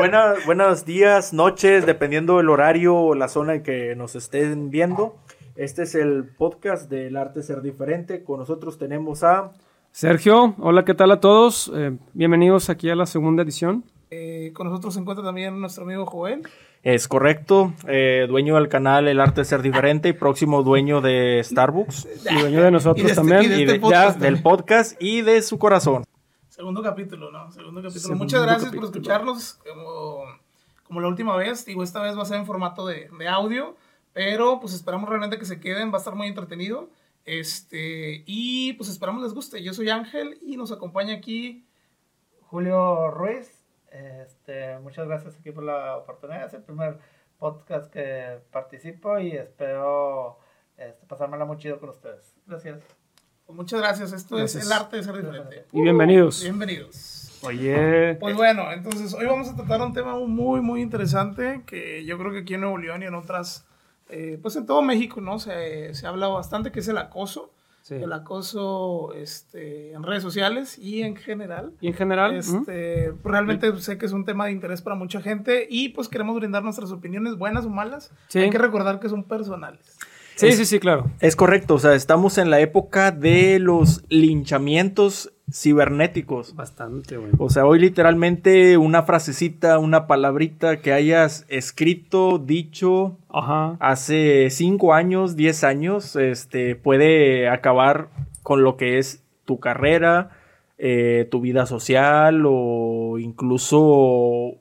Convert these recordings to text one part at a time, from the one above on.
buenas, buenos días, noches, dependiendo del horario o la zona en que nos estén viendo. Este es el podcast del arte ser diferente. Con nosotros tenemos a Sergio. Hola, ¿qué tal a todos? Eh, bienvenidos aquí a la segunda edición. Eh, con nosotros se encuentra también nuestro amigo Joel. Es correcto, eh, dueño del canal El Arte Ser Diferente y próximo dueño de Starbucks. Y dueño de nosotros Y de este- también. y de y este de- podcast ya, del podcast y de su corazón. Segundo capítulo, ¿no? Segundo capítulo. Segundo Muchas gracias capítulo. por escucharnos. Como, como la última vez, digo, esta vez va a ser en formato de, de audio, pero pues esperamos realmente que se queden, va a estar muy entretenido. Este, y pues esperamos les guste. Yo soy Ángel y nos acompaña aquí. Julio Ruiz, este, muchas gracias aquí por la oportunidad. Es el primer podcast que participo y espero este, pasármela muy chido con ustedes. Gracias. Pues, muchas gracias. Esto Gracias. es el arte de ser diferente. Y bienvenidos. Bienvenidos. Oye, Pues bueno, entonces hoy vamos a tratar un tema muy, muy interesante que yo creo que aquí en Nuevo León y en otras, eh, pues en todo México, ¿no? Se, se habla bastante, que es el acoso. Sí. El acoso este, en redes sociales y en general. y en general. Este, realmente sé que es un tema de interés para mucha gente y pues queremos brindar nuestras opiniones, buenas o malas. Sí. Hay que recordar que son personales. Sí, sí, sí, claro. Es correcto, o sea, estamos en la época de los linchamientos cibernéticos. Bastante, güey. O sea, hoy literalmente una frasecita, una palabrita que hayas escrito, dicho Ajá. hace 5 años, 10 años, este, puede acabar con lo que es tu carrera, eh, tu vida social o incluso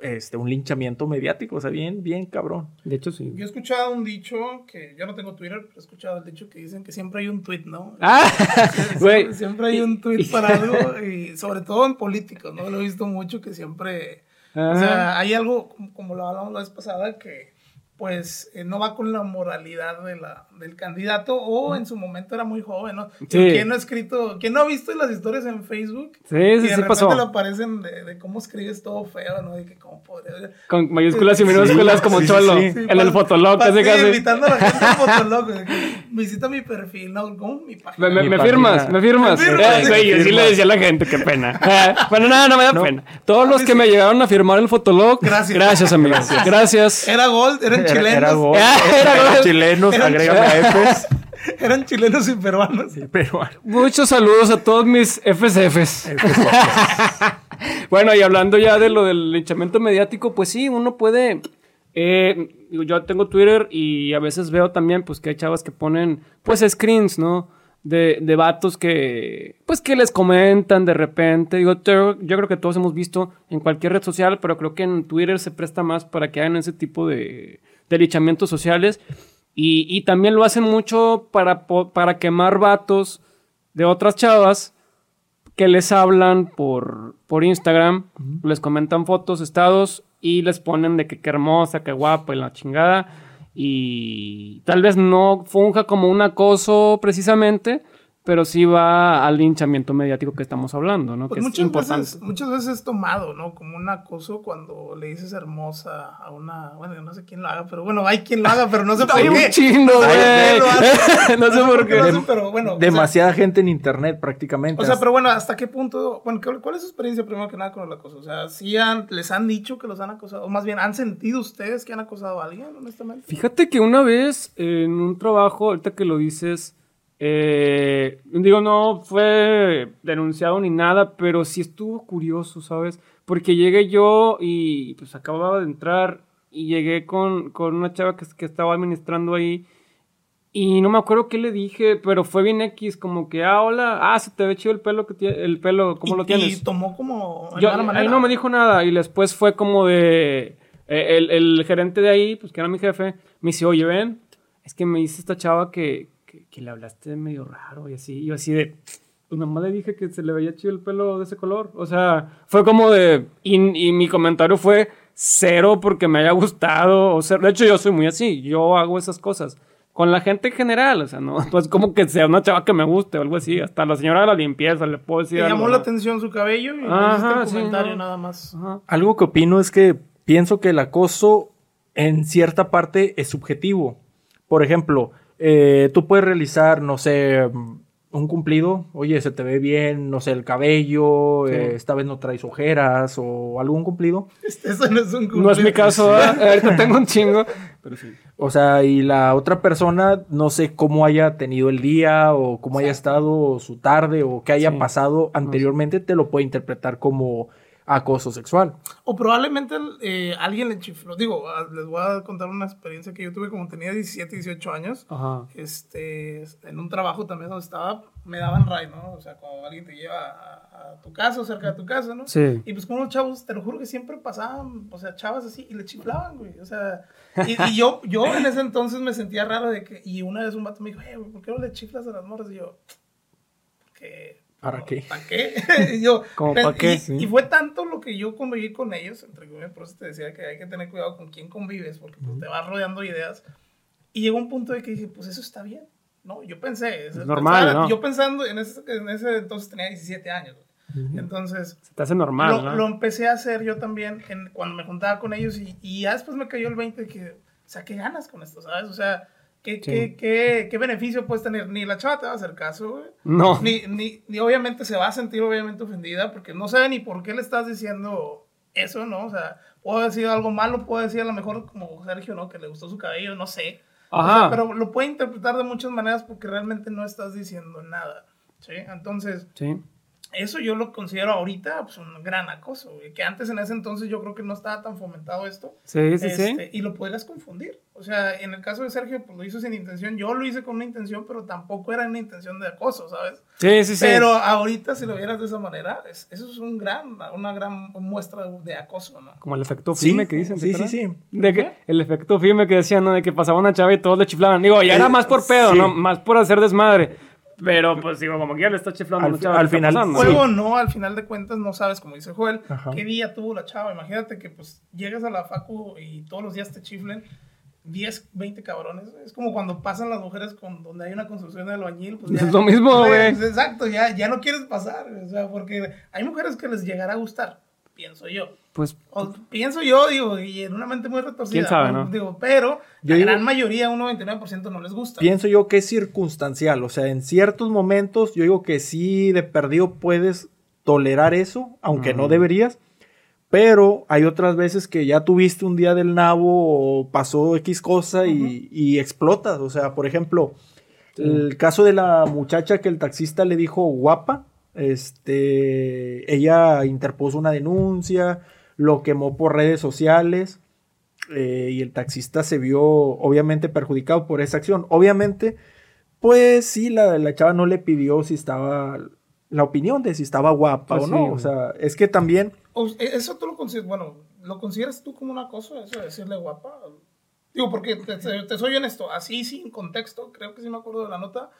este, un linchamiento mediático. O sea, bien, bien cabrón. De hecho, sí. Yo he escuchado un dicho que yo no tengo Twitter, pero he escuchado el dicho que dicen que siempre hay un tweet, ¿no? Ah, güey. Siempre, hay un tweet para algo y sobre todo en políticos, ¿no? Lo he visto mucho que siempre... O sea, hay algo, como lo hablamos la vez pasada, que pues eh, no va con la moralidad de la, del candidato o en su momento era muy joven, ¿no? Sí. ¿Quién no ha escrito, quién no ha visto las historias en Facebook? Sí, y sí, de sí repente pasó. le aparecen de, de cómo escribes todo feo, ¿no? De que cómo podría... Con mayúsculas y minúsculas como sí, sí, cholo. sí. En el para- fotolog, casi sí, casi. invitando a la gente al fotolog. Visita mi perfil, ¿no? ¿Cómo? Mi página. Me, me- Mi me página. firmas, me firmas. Me firmas. Eh, güey, yo sí le decía a la gente, qué pena. Eh, bueno, nada, no me da pena. Todos los que me llegaron a firmar el fotolog, Gracias. Gracias, amigos. Gracias. Era Gold, Era, chilenos. era. Ah, era Eran chilenos, Eran agrégame a Efes. Eran chilenos y peruanos. Muchos saludos a todos mis FSFs. bueno, y hablando ya de lo del linchamiento mediático, pues sí, uno puede. eh, yo tengo Twitter y a veces veo también, pues, que hay chavas que ponen, pues, screens, ¿no? De, de vatos que, pues, que les comentan de repente. Digo, yo, yo creo que todos hemos visto en cualquier red social, pero creo que en Twitter se presta más para que hagan ese tipo de, de linchamientos sociales. Y, y también lo hacen mucho para, para quemar vatos de otras chavas que les hablan por, por Instagram, les comentan fotos, estados y les ponen de que qué hermosa, qué guapa y la chingada. Y tal vez no funja como un acoso precisamente, pero sí va al linchamiento mediático que estamos hablando, ¿no? Pues que es muchas importante. veces, muchas veces es tomado, ¿no? Como un acoso cuando le dices hermosa a una. Bueno, no sé quién lo haga, pero bueno, hay quien lo haga, pero no sé por Hay qué. un chingo, No sé por qué lo güey. No sé por qué. hacen, pero bueno. o sea, demasiada gente en internet prácticamente. O sea, pero bueno, ¿hasta qué punto? Bueno, ¿cuál cuál es su experiencia primero que nada con el acoso? O sea, ¿sí han- les han dicho que los han acosado? O más bien, ¿han sentido ustedes que han acosado a alguien, honestamente? Fíjate que una vez en un trabajo, ahorita que lo dices, eh, digo, no fue denunciado ni nada, pero sí estuvo curioso, ¿sabes? Porque llegué yo y pues acababa de entrar y llegué con, con una chava que, que estaba administrando ahí y no me acuerdo qué le dije, pero fue bien X, como que, ah, hola, ah, se te ve chido el pelo, que el pelo, ¿cómo Y- lo tienes? Y tomó como. Yo- ahí no me dijo nada y después fue como de eh, el, el gerente de ahí, pues que era mi jefe, me dice, oye, ven, es que me dice esta chava que, que, que le hablaste medio raro y así, y yo así de, pues nada más le dije que se le veía chido el pelo de ese color, o sea, fue como de, y, y mi comentario fue cero porque me haya gustado, o sea, de hecho yo soy muy así, yo hago esas cosas. Con la gente en general, o sea, no, pues como que sea una chava que me guste o algo así, hasta la señora de la limpieza le puedo decir Le algo, llamó ¿no? la atención su cabello y Ajá, el sí, comentario no. nada más. Ajá. Algo que opino es que pienso que el acoso en cierta parte es subjetivo. Por ejemplo, eh, tú puedes realizar, no sé, un cumplido, oye, se te ve bien, no sé, el cabello, Sí. eh, esta vez no traes ojeras o algún cumplido. Este, Eso no es un No es mi cumplido. caso, ahorita tengo un chingo. Pero sí. O sea, y la otra persona, no sé cómo haya tenido el día o cómo haya estado su tarde o qué haya pasado anteriormente, te lo puede interpretar como acoso sexual. O probablemente eh, alguien le chifló. Digo, ah, les voy a contar una experiencia que yo tuve como tenía 17, 18 años. Ajá. Este, en un trabajo también donde estaba, me daban ray, ¿no? O sea, como alguien te lleva a, a tu casa o cerca de tu casa, ¿no? Sí. Y pues con unos chavos, te lo juro que siempre pasaban, o sea, chavas así, y le chiflaban, güey. O sea, y, y yo, yo en ese entonces me sentía raro de que, y una vez un vato me dijo, hey, güey, ¿por qué no le chiflas a las morras? Y yo, ¿qué? ¿Para qué? ¿Para qué? y yo, ¿Cómo pe- pa' qué? Y, Sí. y fue tanto lo que yo conviví con ellos, entre comillas, por eso te decía que hay que tener cuidado con quién convives, porque pues, te vas rodeando ideas. Y llegó un punto de que dije, pues eso está bien. No, yo pensé. Es normal, ¿no? Yo pensando, en ese, en ese entonces tenía 17 años. güey. Entonces, Se te hace normal, lo, ¿no? lo empecé a hacer yo también en- cuando me juntaba con ellos y, y ya después me cayó el 20 de que, o sea, ¿qué ganas con esto, sabes? O sea, ¿qué, Sí. qué, qué, qué beneficio puedes tener? Ni la chava te va a hacer caso, güey. No. Ni, ni, ni obviamente se va a sentir obviamente ofendida porque no sabe ni por qué le estás diciendo eso, ¿no? O sea, puedo decir algo malo, puedo decir a lo mejor como Sergio, ¿no? Que le gustó su cabello, no sé. O sea, Ajá. pero lo puede interpretar de muchas maneras porque realmente no estás diciendo nada, ¿sí? Entonces, Sí. Eso yo lo considero ahorita pues, un gran acoso, güey, que antes en ese entonces yo creo que no estaba tan fomentado esto. Sí, sí, Este, sí. Y lo podrías confundir. O sea, en el caso de Sergio, pues lo hizo sin intención. Yo lo hice con una intención, pero tampoco era una intención de acoso, ¿sabes? Sí, sí, sí. Pero ahorita, si lo vieras de esa manera, es- eso es un gran, una gran muestra de acoso, ¿no? Como el efecto Sí, FIME que dicen. ¿te sí, sí, sí. De que el efecto FIME que decían, ¿no? De que pasaba una chava y todos le chiflaban. Digo, ya era Eh, más por pedo, sí. ¿no? Más por hacer desmadre. Pero, pues, digo, como que ya le está chiflando Al a una fi- chava. al ¿qué está final? Sí. Juego no, al final de cuentas no sabes, como dice Joel, Ajá. qué día tuvo la chava. Imagínate que pues llegas a la facu y todos los días te chiflen 10, 20 cabrones. Es como cuando pasan las mujeres con donde hay una construcción de albañil. Pues ya- Es lo mismo, güey. Pues, Exacto, ya, ya no quieres pasar. O sea, porque hay mujeres que les llegará a gustar, pienso yo. Pues, O pienso yo, digo, y en una mente muy retorcida. ¿Quién sabe, no? Digo, pero Yo la digo- gran mayoría, un 99% no les gusta. Pienso yo que es circunstancial, o sea, en ciertos momentos yo digo que sí de perdido puedes tolerar eso, aunque no Ujú. deberías, pero hay otras veces que ya tuviste un día del nabo o pasó X cosa y, y explotas, o sea, por ejemplo, el caso de la muchacha que el taxista le dijo guapa, este, ella interpuso una denuncia, lo quemó por redes sociales eh, y el taxista se vio obviamente perjudicado por esa acción. Obviamente, pues sí, la, la chava no le pidió si estaba la opinión de si estaba guapa Pues o no. O sea, es que también e, Eso tú lo consideras, bueno, ¿lo consideras tú como un acoso, eso de decirle guapa? Digo, porque te, te- te soy honesto, así sin contexto, creo que sí me acuerdo de la nota,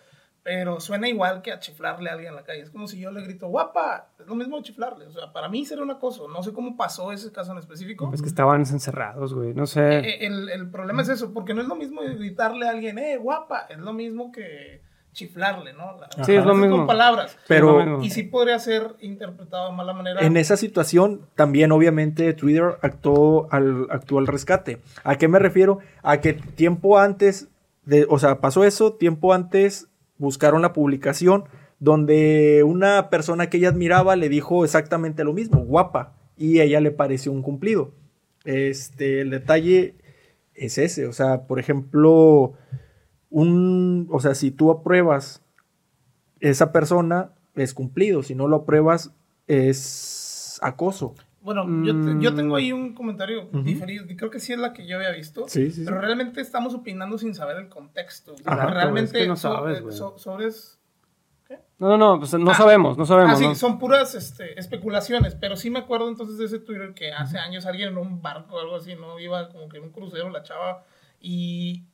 pero suena igual que a chiflarle a alguien en la calle. Es como si yo le grito, guapa, es lo mismo chiflarle. O sea, para mí sería un acoso. No sé cómo pasó ese caso en específico. pues que estaban encerrados, güey. No sé. Eh, El, el problema es eso, porque no es lo mismo gritarle a alguien, eh, guapa, es lo mismo que chiflarle, ¿no? La- Sí, es lo con mismo. palabras. Pero- no, Y sí podría ser interpretado de mala manera. en esa situación también obviamente Twitter actuó al, actuó al rescate. ¿A qué me refiero? A que tiempo antes, de, o sea, pasó eso, tiempo antes buscaron la publicación donde una persona que ella admiraba le dijo exactamente lo mismo, guapa, y a ella le pareció un cumplido. Este, el detalle es ese, o sea, por ejemplo, un, o sea, si tú apruebas esa persona es cumplido, si no lo apruebas es acoso. Bueno, yo, te- yo Mm. tengo ahí un comentario Ujú. diferido, que creo que sí es la que yo había visto, Sí, sí, sí. pero realmente estamos opinando sin saber el contexto. Ajá, realmente es que no sabes, eh, güey. so- sobres... No, no, no, pues no Ah. sabemos, no sabemos. Ah, sí, ¿no? son puras este, especulaciones, pero sí me acuerdo entonces de ese Twitter que hace años alguien en un barco o algo así, ¿no? Iba como que en un crucero la chava y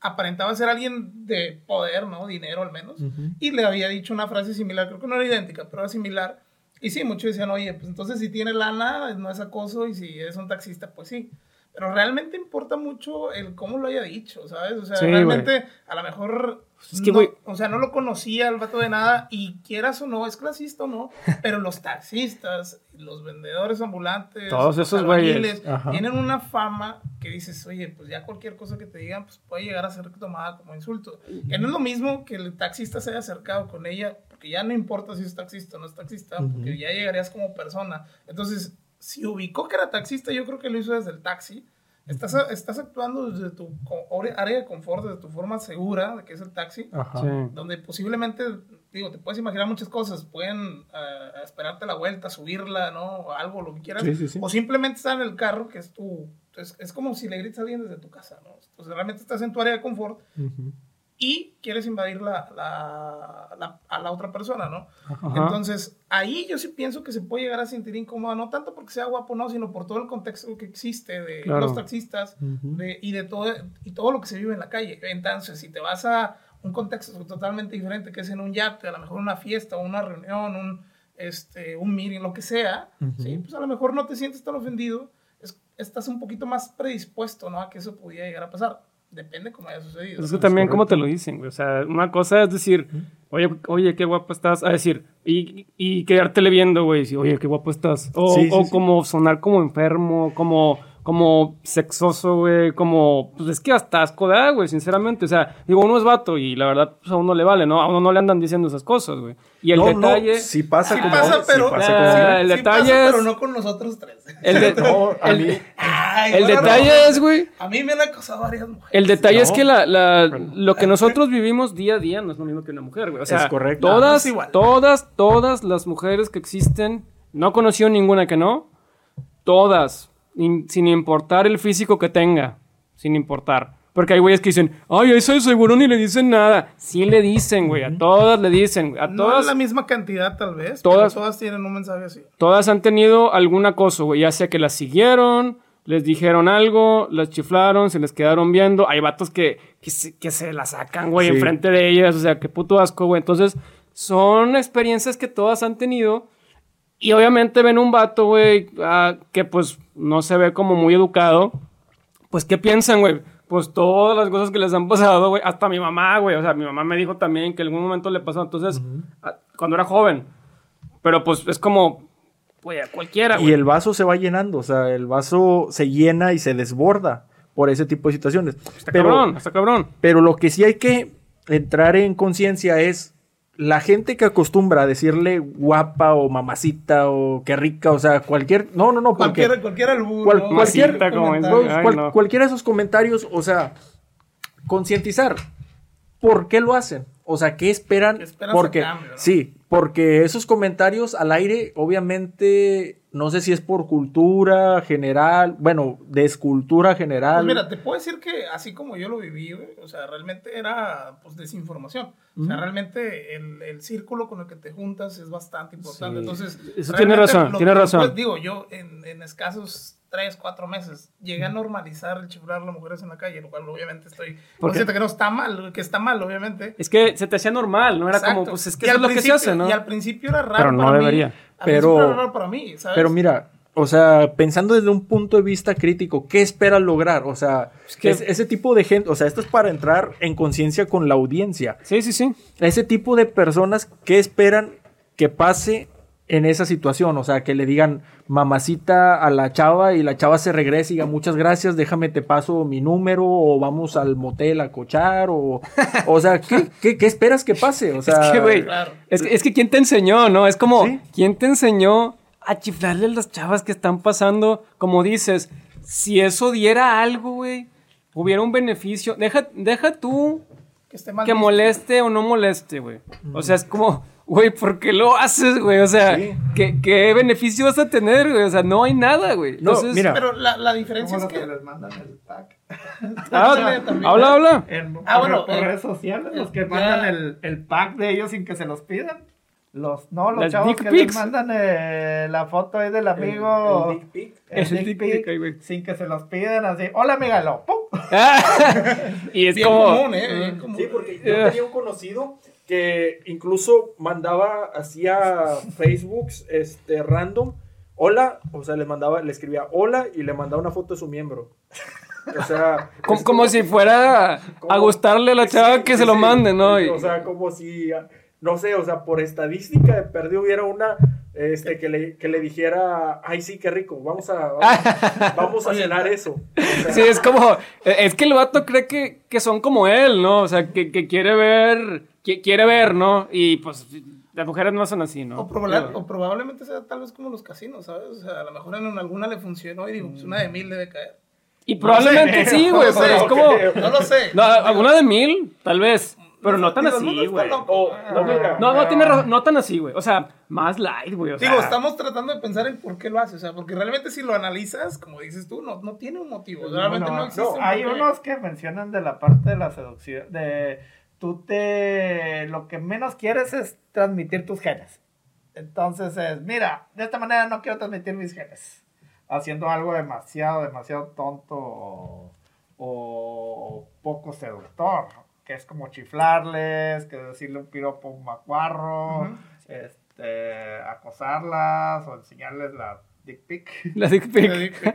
aparentaba ser alguien de poder, ¿no? Dinero al menos. Y le había dicho una frase similar, creo que no era idéntica, pero era similar. Y sí, muchos decían, oye, pues entonces si tiene lana, no es acoso, y si es un taxista, pues sí. pero realmente importa mucho el cómo lo haya dicho, ¿sabes? O sea, Sí, realmente a lo mejor Es que, no- güey- o sea, no lo conocía el vato de nada y quieras o no, es clasista o no, pero los taxistas, los vendedores ambulantes, Todos esos güeyes. tienen una fama que dices, oye, pues ya cualquier cosa que te digan, pues puede llegar a ser tomada como insulto. Que no es lo mismo que el taxista se haya acercado con ella, porque ya no importa si es taxista o no es taxista, porque ya llegarías como persona. Entonces, si ubicó que era taxista, yo creo que lo hizo desde el taxi. Estás, estás actuando desde tu área de confort, desde tu forma segura de que es el taxi. Sí. donde posiblemente, digo, te puedes imaginar muchas cosas. Pueden eh, esperarte la vuelta, subirla, ¿no? O algo, lo que quieras. Sí, sí, sí. O simplemente estar en el carro, que es tu... Es, es como si le gritas a alguien desde tu casa, ¿no? Entonces, realmente estás en tu área de confort. Y quieres invadir la, la- la- a la otra persona, ¿no? Ajá. Entonces, ahí yo sí pienso que se puede llegar a sentir incómoda, no tanto porque sea guapo, no, sino por todo el contexto que existe de Claro. los taxistas de- y de todo, y todo lo que se vive en la calle. Entonces, si te vas a un contexto totalmente diferente, que es en un yate, a lo mejor una fiesta, una reunión, un, este, un meeting, lo que sea, ¿sí? pues a lo mejor no te sientes tan ofendido, es- estás un poquito más predispuesto ¿no? a que eso pudiera llegar a pasar. Depende cómo haya sucedido. Pero es que ¿no? también, ¿cómo te lo dicen, güey? O sea, una cosa es decir, oye, oye, qué guapo estás. A decir, y, y quedártele viendo, güey. decir, Oye, qué guapo estás. O, Sí, sí, o sí. como sonar como enfermo, como, como sexoso, güey. Como, pues es que hasta asco da, güey, sinceramente. O sea, digo, uno es vato y la verdad, pues a uno le vale, ¿no? A uno no le andan diciendo esas cosas, güey. Y el No, detalle. no, sí pasa Sí como pasa, sí pero- pasa Ah, como- el Sí detalle pasa, es- pero no con nosotros tres. El, de- No, a el- mí- Ay, el bueno, detalle no. es, güey. A mí me han acosado varias mujeres. El detalle es que la, la- lo que nosotros vivimos día a día no es lo mismo que una mujer, güey. O sea, Es correcto. No, no todas, es igual. todas, todas las mujeres que existen, no conoció ninguna que no, todas, in- sin importar el físico que tenga, sin importar. Porque hay güeyes que dicen, ay, eso seguro ni le dicen nada. Sí le dicen, güey, a todas le dicen, güey, a No todas, es la misma cantidad, tal vez. Todas- Todas, todas tienen un mensaje así. todas han tenido algún acoso, güey, ya sea que las siguieron, les dijeron algo, las chiflaron, se les quedaron viendo. Hay vatos que, que, se, que se la sacan, güey, Sí. enfrente de ellas, o sea, qué puto asco, güey. Entonces, son experiencias que todas han tenido. Y obviamente ven un vato, güey, ah, que pues no se ve como muy educado. Pues, ¿qué piensan, güey? Pues todas las cosas que les han pasado, güey. Hasta mi mamá, güey. O sea, mi mamá me dijo también que en algún momento le pasó. Entonces, ah, cuando era joven. Pero pues es como, güey, a cualquiera, güey. Y el vaso se va llenando, o sea, el vaso se llena y se desborda por ese tipo de situaciones. Está Pero, cabrón, está cabrón. pero lo que sí hay que entrar en conciencia es la gente que acostumbra a decirle guapa o mamacita o qué rica, o sea, cualquier... No, no, no, porque... Cualquier, cualquier albur, Cual- ¿no? cualquier-. Ay, cual- no. Cualquiera de esos comentarios, o sea, concientizar. ¿Por qué lo hacen? O sea, ¿qué esperan? ¿Qué porque cambio, no? sí, porque esos comentarios al aire, obviamente, no sé si es por cultura general, bueno, descultura general. Pues mira, te puedo decir que así como yo lo viví, güey, o sea, realmente era pues desinformación. O sea, realmente el, el círculo con el que te juntas es bastante importante. Sí. Entonces, Eso tiene razón, tiene que razón. después, digo, yo en, en escasos tres, cuatro meses llegué a normalizar el chiflar a las mujeres en la calle, lo cual obviamente estoy consciente que no está mal, que está mal, obviamente. Es que se te hacía normal, no era como, pues es que Y eso al es lo que se principio- hace, ¿no? Y al principio era raro Pero no para debería. mí. Al Pero- principio era raro para mí, ¿sabes? Pero mira, o sea, pensando desde un punto de vista crítico, ¿qué esperas lograr? O sea, Es que- es- ese tipo de gente, o sea, esto es para entrar en conciencia con la audiencia. Sí, sí, sí. ese tipo de personas que esperan que pase en esa situación, o sea, que le digan mamacita a la chava y la chava se regrese y diga muchas gracias, déjame te paso mi número o vamos al motel a cochar o, o sea, ¿qué, qué, qué esperas que pase? O sea, es que, güey, claro. es, que, es que ¿quién te enseñó, no? Es como, Sí. ¿quién te enseñó a chiflarle a las chavas que están pasando? Como dices, si eso diera algo, güey, hubiera un beneficio. Deja, deja tú que esté mal que moleste o no moleste, güey. O sea, es como, güey, ¿por qué lo haces, güey? O sea, Sí. ¿qué, qué beneficio vas a tener, güey? O sea, no hay nada, güey. No, Entonces, mira. Pero la, la diferencia es los que que... les mandan el pack. ah, también. habla, habla. En, Ah, por- bueno, por eh, redes sociales, los que ya- mandan el, el pack de ellos sin que se los pidan. Los, no, los Las chavos que pics. les mandan eh, la foto ahí del amigo. el dick pic. el El dick dick pic, pic, ahí, güey. sin que se los pidan así. Hola, amígalo. ¡Pum! y es Bien como... común, ¿eh? Bien común. Sí, porque yo tenía un conocido que incluso mandaba, hacía Facebooks este, random hola, o sea, le mandaba, le escribía hola y le mandaba una foto de su miembro. O sea, Como, como si fuera a gustarle a la Sí, chava que sí, se lo mande, ¿no? O sea, como si, no sé, o sea, por estadística de perdido hubiera una, este, que le, que le dijera, ay, sí, qué rico, vamos a, vamos, vamos a cenar eso. O sea, Sí, es como. Es que el vato cree que, que son como él, ¿no? O sea, que, que quiere ver. que- quiere ver, ¿no? Y pues las mujeres no son así, ¿no? O, probable- o probablemente sea tal vez como los casinos, ¿sabes? O sea, a lo mejor en alguna le funcionó y digo, pues una de mil debe caer. Y probablemente sí, güey, no pero sé, es como. No lo sé. No, alguna de mil, tal vez. Pero no tan Digo, así, güey. loco. o, no, No, no, tiene razón, no tan así, güey. O sea, más light, güey. O sea, Digo, estamos tratando de pensar en por qué lo hace, o sea, porque realmente si lo analizas, como dices tú, no, no tiene un motivo, realmente no existe un hay unos que mencionan de la parte de la seducción, de tú te, lo que menos quieres es transmitir tus genes. Entonces es, mira, de esta manera no quiero transmitir mis genes. Haciendo algo demasiado, demasiado tonto o, o poco seductor. Que es como chiflarles, que decirle un piropo a un macuarro, este, acosarlas o enseñarles la dick pic. La dick pic.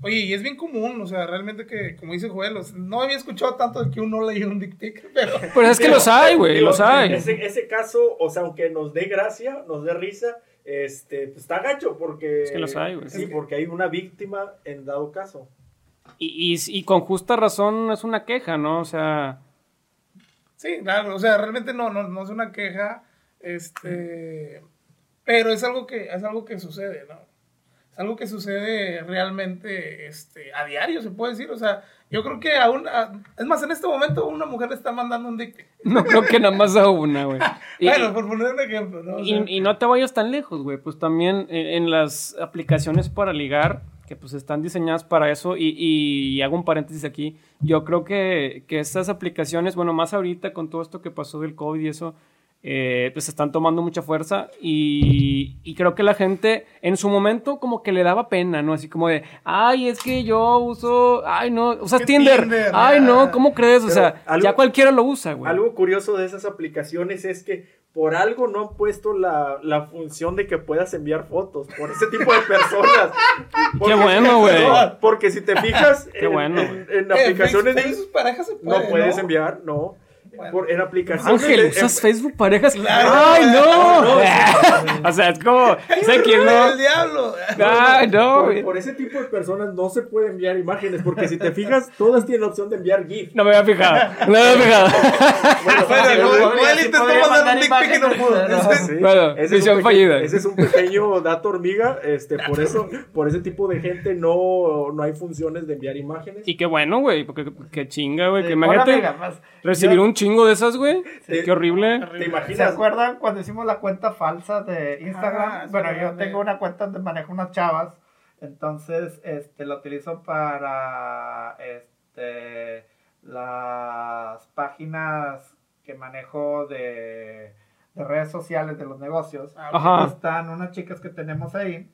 Oye, y es bien común, o sea, realmente que, como dice Joel, o sea, no había escuchado tanto de que uno leía un dick pic, pero... Pues es que los hay, güey, los hay. Ese, ese caso, o sea, aunque nos dé gracia, nos dé risa, este, pues está gacho porque... Es que los hay, güey. Sí, porque hay una víctima en dado caso. Y, y, y con justa razón es una queja, ¿no? O sea, Sí, claro, o sea, realmente no, no, no es una queja, este, pero es algo que, es algo que sucede, ¿no? Es algo que sucede realmente, este, a diario, se puede decir, o sea, yo creo que aún, a- es más, en este momento una mujer le está mandando un pic. no creo que nada más a una, güey. Bueno, por poner un ejemplo, ¿no? O sea, Y, y no te vayas tan lejos, güey. Pues también en, en las aplicaciones para ligar, que pues están diseñadas para eso, y, y hago un paréntesis aquí, yo creo que, que estas aplicaciones, bueno, más ahorita con todo esto que pasó del COVID y eso, eh, pues están tomando mucha fuerza y, y creo que la gente en su momento como que le daba pena, ¿no? Así como de, ay, es que yo uso, ay, no, usas ¿Qué Tinder, Tinder? ay, no, ¿cómo crees? O sea, algo- ya cualquiera lo usa, güey. Algo curioso de esas aplicaciones es que por algo no han puesto la, la función de que puedas enviar fotos por ese tipo de personas. Qué bueno, güey. No, porque si te fijas Qué en, bueno, en- güey. en eh, aplicaciones Facebook- de- Facebook pareja se puede, no puedes ¿no? enviar, no. Por- en aplicaciones Ángel, de- ¿usas en- Facebook parejas? Claro. ¡Ay, no! o sea, es como, sé quién El no. diablo. ¡Ay, no! por, ese tipo de personas no se puede enviar imágenes, porque si te fijas, todas tienen la opción de enviar GIF. No me había fijado. No me había fijado. Bueno, intentó mandar un pic y no pudo. Bueno, misión un fallida. Ese es un pequeño dato hormiga, este, por eso, por ese tipo de gente no, no hay funciones de enviar imágenes. Y qué bueno, güey, porque qué chinga, güey. Que imagínate pues, recibir yo- un chingo de esas, güey. Sí. Qué horrible. ¿Te ¿Se imaginas? acuerdan cuando hicimos la cuenta falsa de Instagram? Ah, bueno, yo grande. tengo una cuenta donde manejo unas chavas, entonces este la utilizo para este las páginas que manejo de, de redes sociales de los negocios. Ah, Ajá. Están unas chicas que tenemos ahí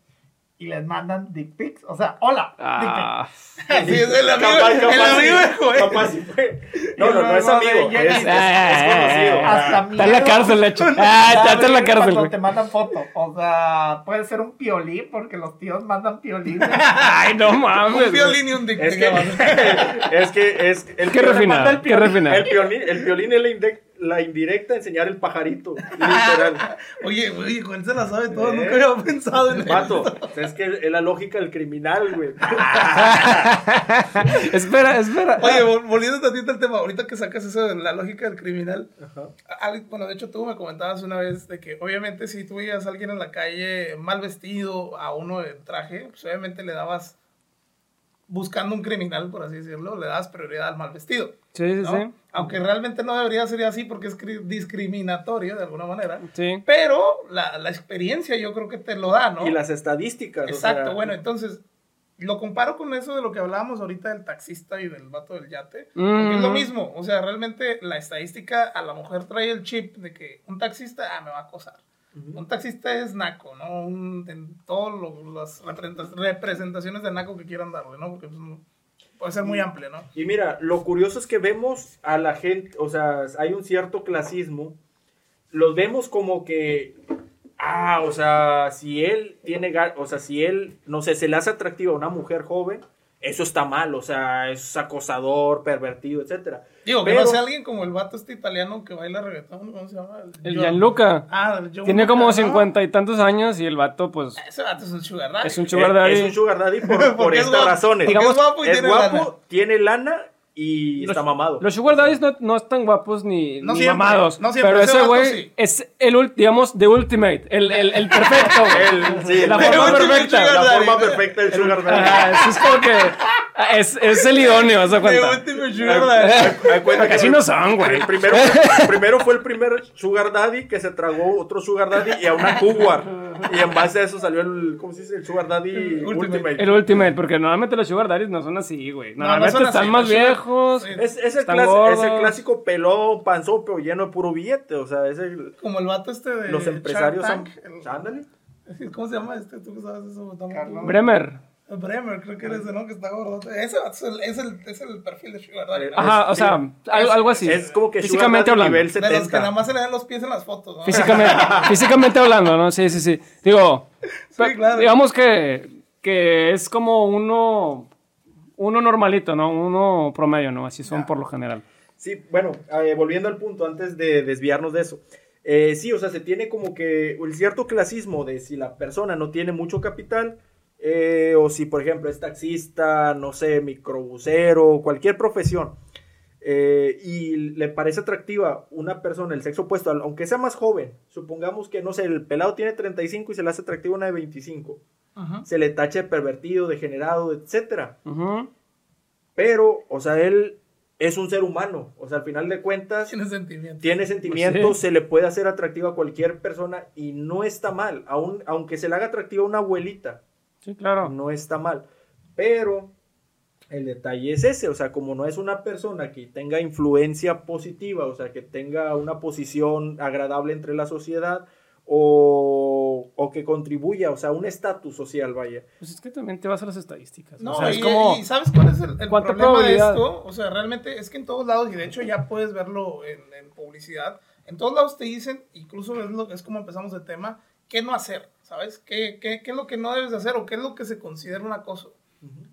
y les mandan dick pics, o sea, hola, dick. Ah, Así es el amigo, Capaz- el amigo sí, de Joel. capaz sí fue. No, no, no es amigo, Jenny. es, es- es conocido. Hasta está en la cárcel, de hecho. Ah, ya está en la cárcel, Cuando te mandan foto. O sea, puede ser un piolín, porque los tíos mandan piolín. Ay, no mames. Un güey. violín y un dick Es pic. es que es el Qué piolín- refinado, qué El piolín, el piolín es la indirecta enseñar el pajarito, literal. Oye, güey, Joel se la sabe todo. Eh. Nunca había pensado en Vato, eso. es que es la lógica del criminal, güey. espera, espera. Oye, vol- volviendo tantito al tema, ahorita que sacas eso de la lógica del criminal, al- bueno, de hecho tú me comentabas una vez de que obviamente si tú veías a alguien en la calle mal vestido, a uno en traje, pues obviamente le dabas, buscando un criminal, por así decirlo, le dabas prioridad al mal vestido. Sí, sí, ¿no? sí. Aunque realmente no debería ser así porque es cri- discriminatorio de alguna manera. Sí. Pero la, la experiencia yo creo que te lo da, ¿no? Y las estadísticas. o Exacto, sea, bueno, entonces lo comparo con eso de lo que hablábamos ahorita del taxista y del vato del yate. Mm. Porque es lo mismo, o sea, realmente la estadística a la mujer trae el chip de que un taxista, ah, me va a acosar. Un taxista es naco, ¿no? Un, en todas las representa- representaciones de naco que quieran darle, ¿no? Porque pues, puede ser muy amplio, ¿no? Y mira, lo curioso es que vemos a la gente, o sea, hay un cierto clasismo. Los vemos como que Ah, o sea, si él tiene, o sea, si él, no sé, se le hace atractiva a una mujer joven, eso está mal, o sea, es acosador, pervertido, etcétera. Digo, que Pero- no sea alguien como el vato este italiano que baila reggaetón, ¿cómo se llama? El Gianluca. Ah, el Tiene como cincuenta y tantos años y el vato, pues, Ese vato es un sugar daddy. es un sugar daddy. Es un sugar daddy por, por estas guapo, razones. Digamos, es guapo y es tiene guapo, lana. tiene lana y Los- está mamado. Los sugar daddies no, no están guapos ni, No ni siempre, mamados. no siempre, pero ese güey sí. es el, digamos, the ultimate. El, el, el perfecto. güey. El- sí, la el forma perfecta. sugar la daddy. forma perfecta del sugar daddy. Eso es como que es, es el idóneo, ¿se The ultimate sugar daddy. Así no son, güey. El primero, primero fue el primer Sugar Daddy que se tragó otro Sugar Daddy y a una Cougar. Y en base a eso salió el, ¿cómo se dice? El Sugar Daddy Ultimate. Ultimate. El ultimate, porque normalmente los sugar daddies no son así, güey. no Normalmente son están así, más sugar- viejos. sí. Es, es, el clas- es el clásico pelón, panzón, pero lleno de puro billete. O sea, es el, Como el vato este de los empresarios. Shark son- Tank, Ándale. el- ¿Cómo se llama este? ¿Tú que sabes eso? Carlos. Bremer. Bremer, creo que era ese, ¿no? Que está gordo. Ese es el, es el, es el perfil de sugar daddy. ¿no? Ajá, o sí. sea, algo, algo así. Es como que físicamente hablando. nivel De los que 70. nada más se le dan los pies en las fotos, ¿no? Físicamente, físicamente hablando, ¿no? Sí, sí, sí. Digo, pe- claro. digamos que, que es como uno, uno normalito, ¿no? Uno promedio, ¿no? Así son por lo general. Sí, bueno, eh, volviendo al punto, antes de desviarnos de eso. Eh, sí, o sea, se tiene como que el cierto clasismo de si la persona no tiene mucho capital, eh, o si, por ejemplo, es taxista, no sé, microbusero, cualquier profesión, eh, y le parece atractiva una persona, el sexo opuesto, aunque sea más joven, supongamos que, no sé, el pelado tiene 35 y se le hace atractiva una de 25, Ajá. se le tacha de pervertido, degenerado, etcétera. Ujú. Pero, o sea, él es un ser humano, o sea, al final de cuentas Tiene sentimientos. tiene sentimientos, Pues sí. se le puede hacer atractivo a cualquier persona y no está mal, aun, aunque se le haga atractivo a una abuelita, Sí, claro. no está mal. Pero el detalle es ese, o sea, como no es una persona que tenga influencia positiva, o sea, que tenga una posición agradable entre la sociedad o que contribuya, o sea, un estatus social, vaya. Pues es que también te vas a las estadísticas. No, o sea, y, es como... y ¿sabes cuál es el, el ¿Cuánta problema de esto? O sea, realmente es que en todos lados, y de hecho ya puedes verlo en, en publicidad, en todos lados te dicen, incluso es, lo, es como empezamos el tema, qué no hacer, ¿sabes? ¿Qué, qué, qué es lo que no debes de hacer o qué es lo que se considera un acoso?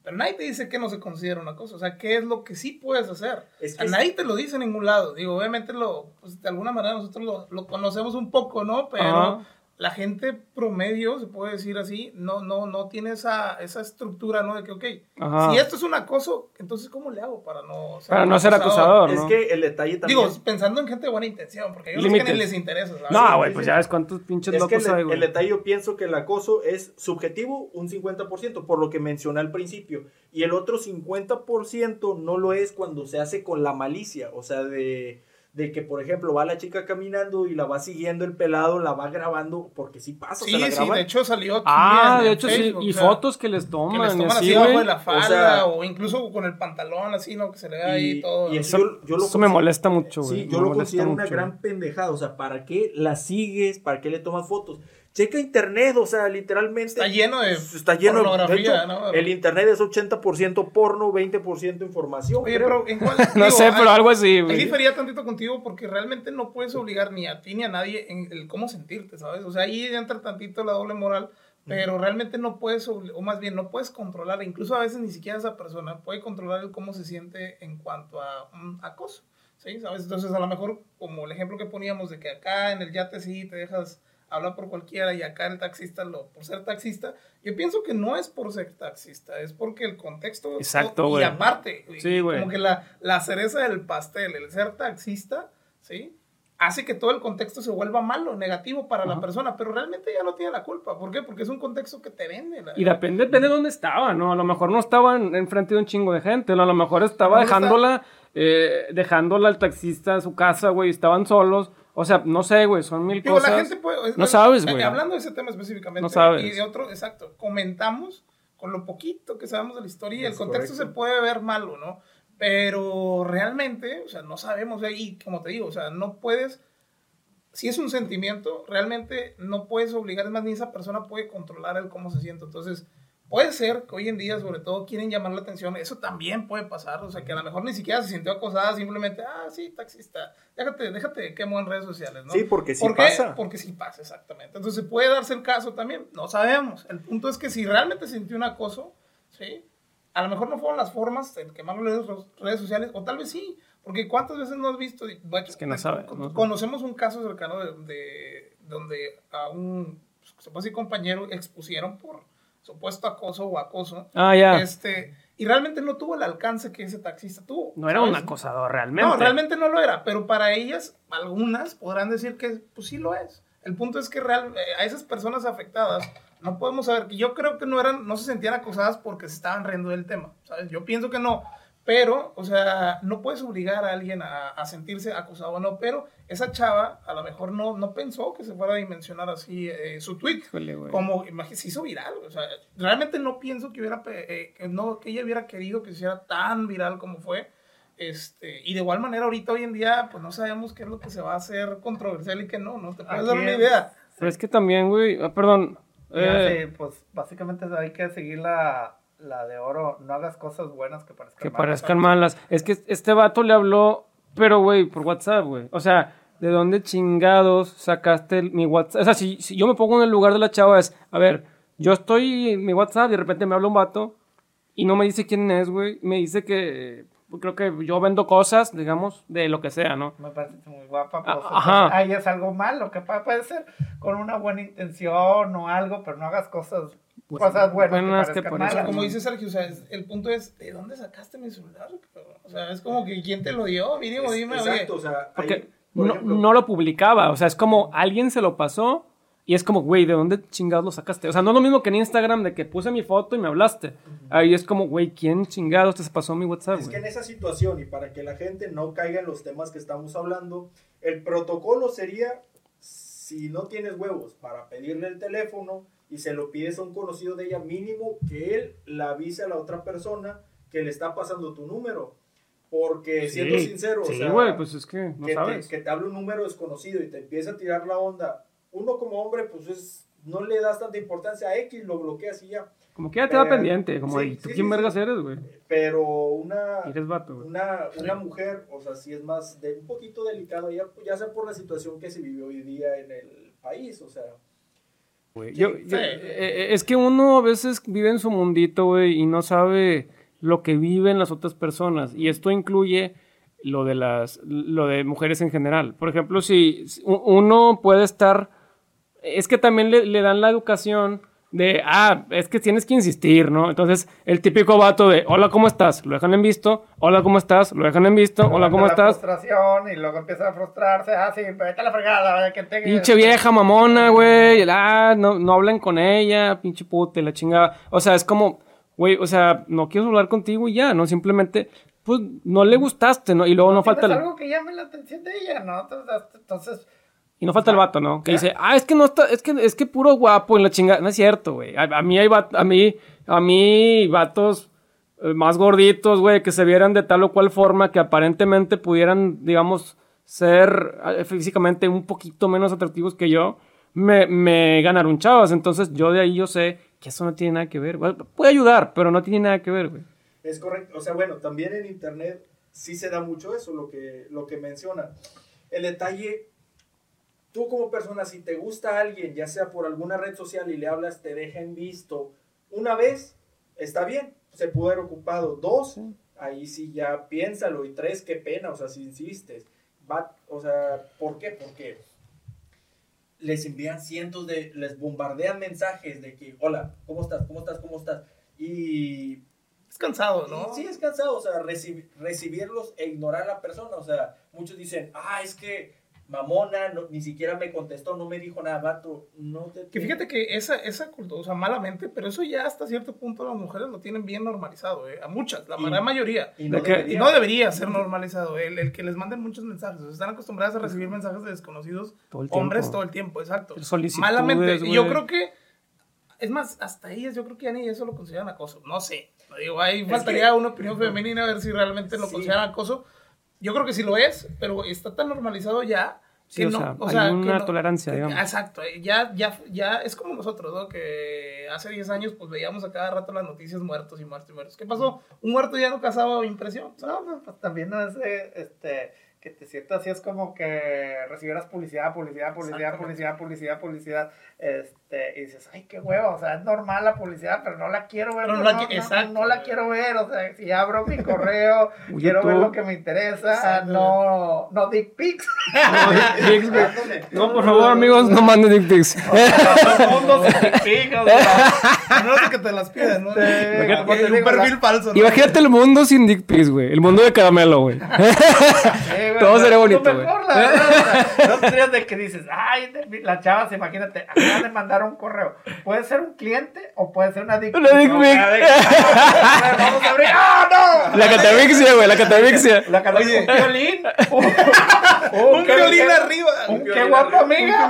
Pero nadie te dice que no se considera un acoso, o sea, qué es lo que sí puedes hacer. Es que es- nadie te lo dice en ningún lado. Digo, obviamente lo, pues, de alguna manera nosotros lo, lo conocemos un poco, ¿no? Pero Ajá. La gente promedio, se puede decir así, no, no, no tiene esa, esa estructura, ¿no? De que, ok, Ajá. si esto es un acoso, entonces ¿cómo le hago para no ser, Para no ser acusador, Es que el detalle también... Digo, pensando en gente de buena intención, porque yo sé que les interesa, ¿sabes? No, güey, pues ya ves cuántos pinches Es que locos el, hay, el detalle yo pienso que el acoso es subjetivo un 50%, por lo que mencioné al principio. Y el otro 50% no lo es cuando se hace con la malicia. O sea, de, de que, por ejemplo, va la chica caminando y la va siguiendo el pelado, la va grabando, porque sí pasa, Sí, se la sí, de hecho salió aquí Ah, en- de hecho sí. Y o sea, fotos que les que toman. les toman así así, abajo güey. de la falda, sea- o, incluso con el pantalón así, ¿no? Que se le ve ahí Y- todo. y Eso, Yo- yo lo eso me considero- molesta mucho, güey. Sí, me yo lo considero una mucho. gran pendejada. O sea, ¿para qué la sigues? ¿Para qué le tomas fotos? Checa internet, o sea, literalmente. Está lleno de Está lleno pornografía, de hecho, ¿no? El internet es 80% porno, 20% información. Oye, creo. pero ¿en cuál? No sé, pero algo así, güey. difería tantito contigo porque realmente no puedes obligar ni a ti ni a nadie en el cómo sentirte, ¿sabes? O sea, ahí entra tantito la doble moral, pero realmente no puedes, o más bien no puedes controlar, incluso a veces ni siquiera esa persona puede controlar el cómo se siente en cuanto a un acoso, ¿sí? ¿Sabes? Entonces, a lo mejor, como el ejemplo que poníamos de que acá en el yate sí te dejas hablar por cualquiera y acá el taxista, lo, por ser taxista, yo pienso que no es por ser taxista, es porque el contexto... Exacto, y güey. aparte, Sí, como que la, la cereza del pastel, el ser taxista, ¿sí? Hace que todo el contexto se vuelva malo, negativo para la persona, pero realmente ya no tiene la culpa. ¿Por qué? Porque es un contexto que te vende. la- Y depende, depende de dónde estaba, ¿no? A lo mejor no estaba en- enfrente de un chingo de gente, ¿no? A lo mejor estaba dejándola, eh, dejándola al taxista a su casa, güey, estaban solos. O sea, no sé, güey, son mil Digo, cosas. la gente puede... No es- sabes, eh, güey. Hablando de ese tema específicamente. No sabes. Y de otro, exacto. Comentamos con lo poquito que sabemos de la historia y el contexto correcto. se puede ver malo, ¿no? Pero realmente, o sea, no sabemos. Y como te digo, o sea, no puedes... Si es un sentimiento, realmente no puedes obligar, es más, ni esa persona puede controlar el cómo se siente. Entonces, Puede ser que hoy en día, sobre todo, quieren llamar la atención. Eso también puede pasar. O sea, que a lo mejor ni siquiera se sintió acosada, simplemente, ah, sí, taxista. Déjate, déjate quemo en redes sociales, ¿no? Sí, porque sí ¿Por qué? pasa. Porque sí pasa, exactamente. Entonces, puede darse el caso también. No sabemos. El punto es que si realmente sintió un acoso, ¿sí? A lo mejor no fueron las formas en quemar las redes, sociales, o tal vez sí. Porque ¿cuántas veces no has visto? Bueno, Es que no sabe, con- no. Conocemos un caso cercano de, de- donde a un pues, se puede decir, compañero expusieron por supuesto acoso o acoso. Ah, ya. Este, y realmente no tuvo el alcance que ese taxista tuvo. No era un acosador realmente. No, realmente no lo era, pero para ellas, algunas podrán decir que pues sí lo es. El punto es que real, eh, a esas personas afectadas no podemos saber que yo creo que no eran, no se sentían acosadas porque se estaban riendo del tema, ¿sabes? Yo pienso que no, pero, o sea, no puedes obligar a alguien a, a sentirse acosado o no, pero esa chava a lo mejor no, no pensó que se fuera a dimensionar así eh, su tweet. Híjole, güey. Como, imagínate, se hizo viral, o sea, realmente no pienso que hubiera, eh, que no, que ella hubiera querido que se hiciera tan viral como fue, este, y de igual manera ahorita hoy en día, pues no sabemos qué es lo que se va a hacer controversial y qué no, ¿no? Te puedes Aquí dar una es- idea. Pero es que también, güey. ah, perdón. Ya eh, pues básicamente hay que seguir la, la de oro. No hagas cosas buenas que parezcan que malas. parezcan malas. Es que este vato le habló, pero, güey, por WhatsApp, güey. O sea, ¿de dónde chingados sacaste el- mi WhatsApp? O sea, si, si yo me pongo en el lugar de la chava, es, a ver, yo estoy en mi WhatsApp y de repente me habla un vato y no me dice quién es, güey. Me dice que creo que yo vendo cosas, digamos, de lo que sea, ¿no? Me parece muy guapa, pues, Ah, ajá. entonces, ahí es algo malo, que puede ser con una buena intención o algo, pero no hagas cosas, Pues, cosas buenas, buenas que que malas. como dice Sergio, o sea, es- el punto es, ¿de dónde sacaste mi celular? O sea, es como que ¿quién te lo dio? Mínimo, dime, Exacto, oye. o sea, Porque ahí, por no, ejemplo, no lo publicaba, o sea, es como alguien se lo pasó y es como, güey, ¿de dónde chingados lo sacaste? O sea, no es lo mismo que en Instagram de que puse mi foto y me hablaste. Ahí es como, güey, ¿quién chingados te pasó mi WhatsApp? Es que en esa situación, y para que la gente no caiga en los temas que estamos hablando, el protocolo sería, si no tienes huevos para pedirle el teléfono y se lo pides a un conocido de ella, mínimo que él la avise a la otra persona que le está pasando tu número. Porque, siendo Sí, sincero, o Sí, sea, güey, pues es que no que, te, sabes. que te hable un número desconocido y te empieza a tirar la onda, uno como hombre, pues es, no le das tanta importancia a X, lo bloqueas y ya. Como que ya te da eh, pendiente, como, sí, ¿tú quién vergas eres, güey? Pero una, Eres vato, una, una mujer, o sea, sí es más, de, un poquito delicado, ya, ya sea por la situación que se vive hoy día en el país, o sea. Güey, yo- Sí. yo- eh, eh, es que uno a veces vive en su mundito, güey, y no sabe lo que viven las otras personas. Y esto incluye lo de las, lo de mujeres en general. Por ejemplo, si uno puede estar, es que también le, le dan la educación de, ah, es que tienes que insistir, ¿no? Entonces, el típico vato de, hola, ¿cómo estás? Lo dejan en visto, hola, ¿cómo estás? Lo dejan en visto, hola, ¿cómo estás? frustración y luego empieza a frustrarse. Ah, sí, vete a la fregada, que te. Pinche vieja mamona, güey. Ah, no, no hablan con ella, pinche puta, la chingada. O sea, es como, güey, o sea, no quiero hablar contigo y ya, ¿no? Simplemente, pues, no le gustaste, ¿no? Y luego no, falta Tienes el, algo que llame la atención de ella, ¿no? Entonces y no falta el vato, ¿no? Que dice, ah, es que no está, es que, es que puro guapo en la chingada. No es cierto, güey. A, a mí hay a mí, a mí, vatos eh, más gorditos, güey, que se vieran de tal o cual forma que aparentemente pudieran, digamos, ser eh, físicamente un poquito menos atractivos que yo, me, me ganaron chavas. Entonces, yo de ahí yo sé que eso no tiene nada que ver. Bueno, puede ayudar, pero no tiene nada que ver, güey. Es correcto, o sea, bueno, también en internet sí se da mucho eso, lo que, lo que menciona. El detalle, tú como persona, si te gusta a alguien, ya sea por alguna red social y le hablas, te deja en visto, una vez, está bien, se pudo haber ocupado. Dos, ahí sí ya piénsalo. Y tres, qué pena, o sea, si insistes. Va, o sea, ¿por qué? Porque les envían cientos de, les bombardean mensajes de que, hola, ¿cómo estás? ¿Cómo estás? ¿Cómo estás? Y Es cansado, ¿no? Sí, es cansado, o sea, recib- recibirlos e ignorar a la persona. O sea, muchos dicen, ah, es que mamona, no- ni siquiera me contestó, no me dijo nada, vato. No te. Que fíjate que esa, esa cultura, o sea, malamente, pero eso ya hasta cierto punto las mujeres lo tienen bien normalizado, ¿eh? A muchas, la Y- gran mayoría. Y no debería. no debería ser normalizado, el, el que les manden muchos mensajes. O sea, están acostumbradas a recibir mensajes de desconocidos Todo el hombres tiempo. todo el tiempo, exacto. Malamente. Y yo creo que, es más, hasta ellas, yo creo que ya ni eso lo consideran acoso. No sé. Digo, ahí Es faltaría que- una opinión femenina a ver si realmente lo Sí. consideran acoso. Yo creo que sí lo es, pero está tan normalizado ya Sí, o sea, hay una tolerancia, digamos. Exacto, ya, ya, ya es como nosotros, ¿no? Que hace 10 años pues veíamos a cada rato las noticias muertos y muertos y muertos. ¿Qué pasó? Un muerto ya no causaba impresión. No, pues, pues también no es, este, que te sientas así es como que recibieras publicidad, publicidad, publicidad, publicidad, publicidad, publicidad, este, y dices, ay, qué huevo, o sea, es normal la publicidad, pero no la quiero ver, no, la, no, la quiero ver, o sea, si abro mi correo, quiero ver lo que me interesa, no, no dick pics. No, por favor, amigos, no manden dick pics. No, dick pics, no sé que te las piden, ¿no? un perfil falso. Imagínate el mundo sin dick pics, güey, el mundo de caramelo, güey. Todo sería bonito, güey. No tendrías de que dices, ay, la chava, imagínate, acaba de mandar un correo. Puede ser un cliente o puede ser una dick Una dick Vamos a abrir. ¡Ah, no! La catavixia, güey, la catavixia. La catavixia. Un violín. Un violín arriba. Qué guapa amiga.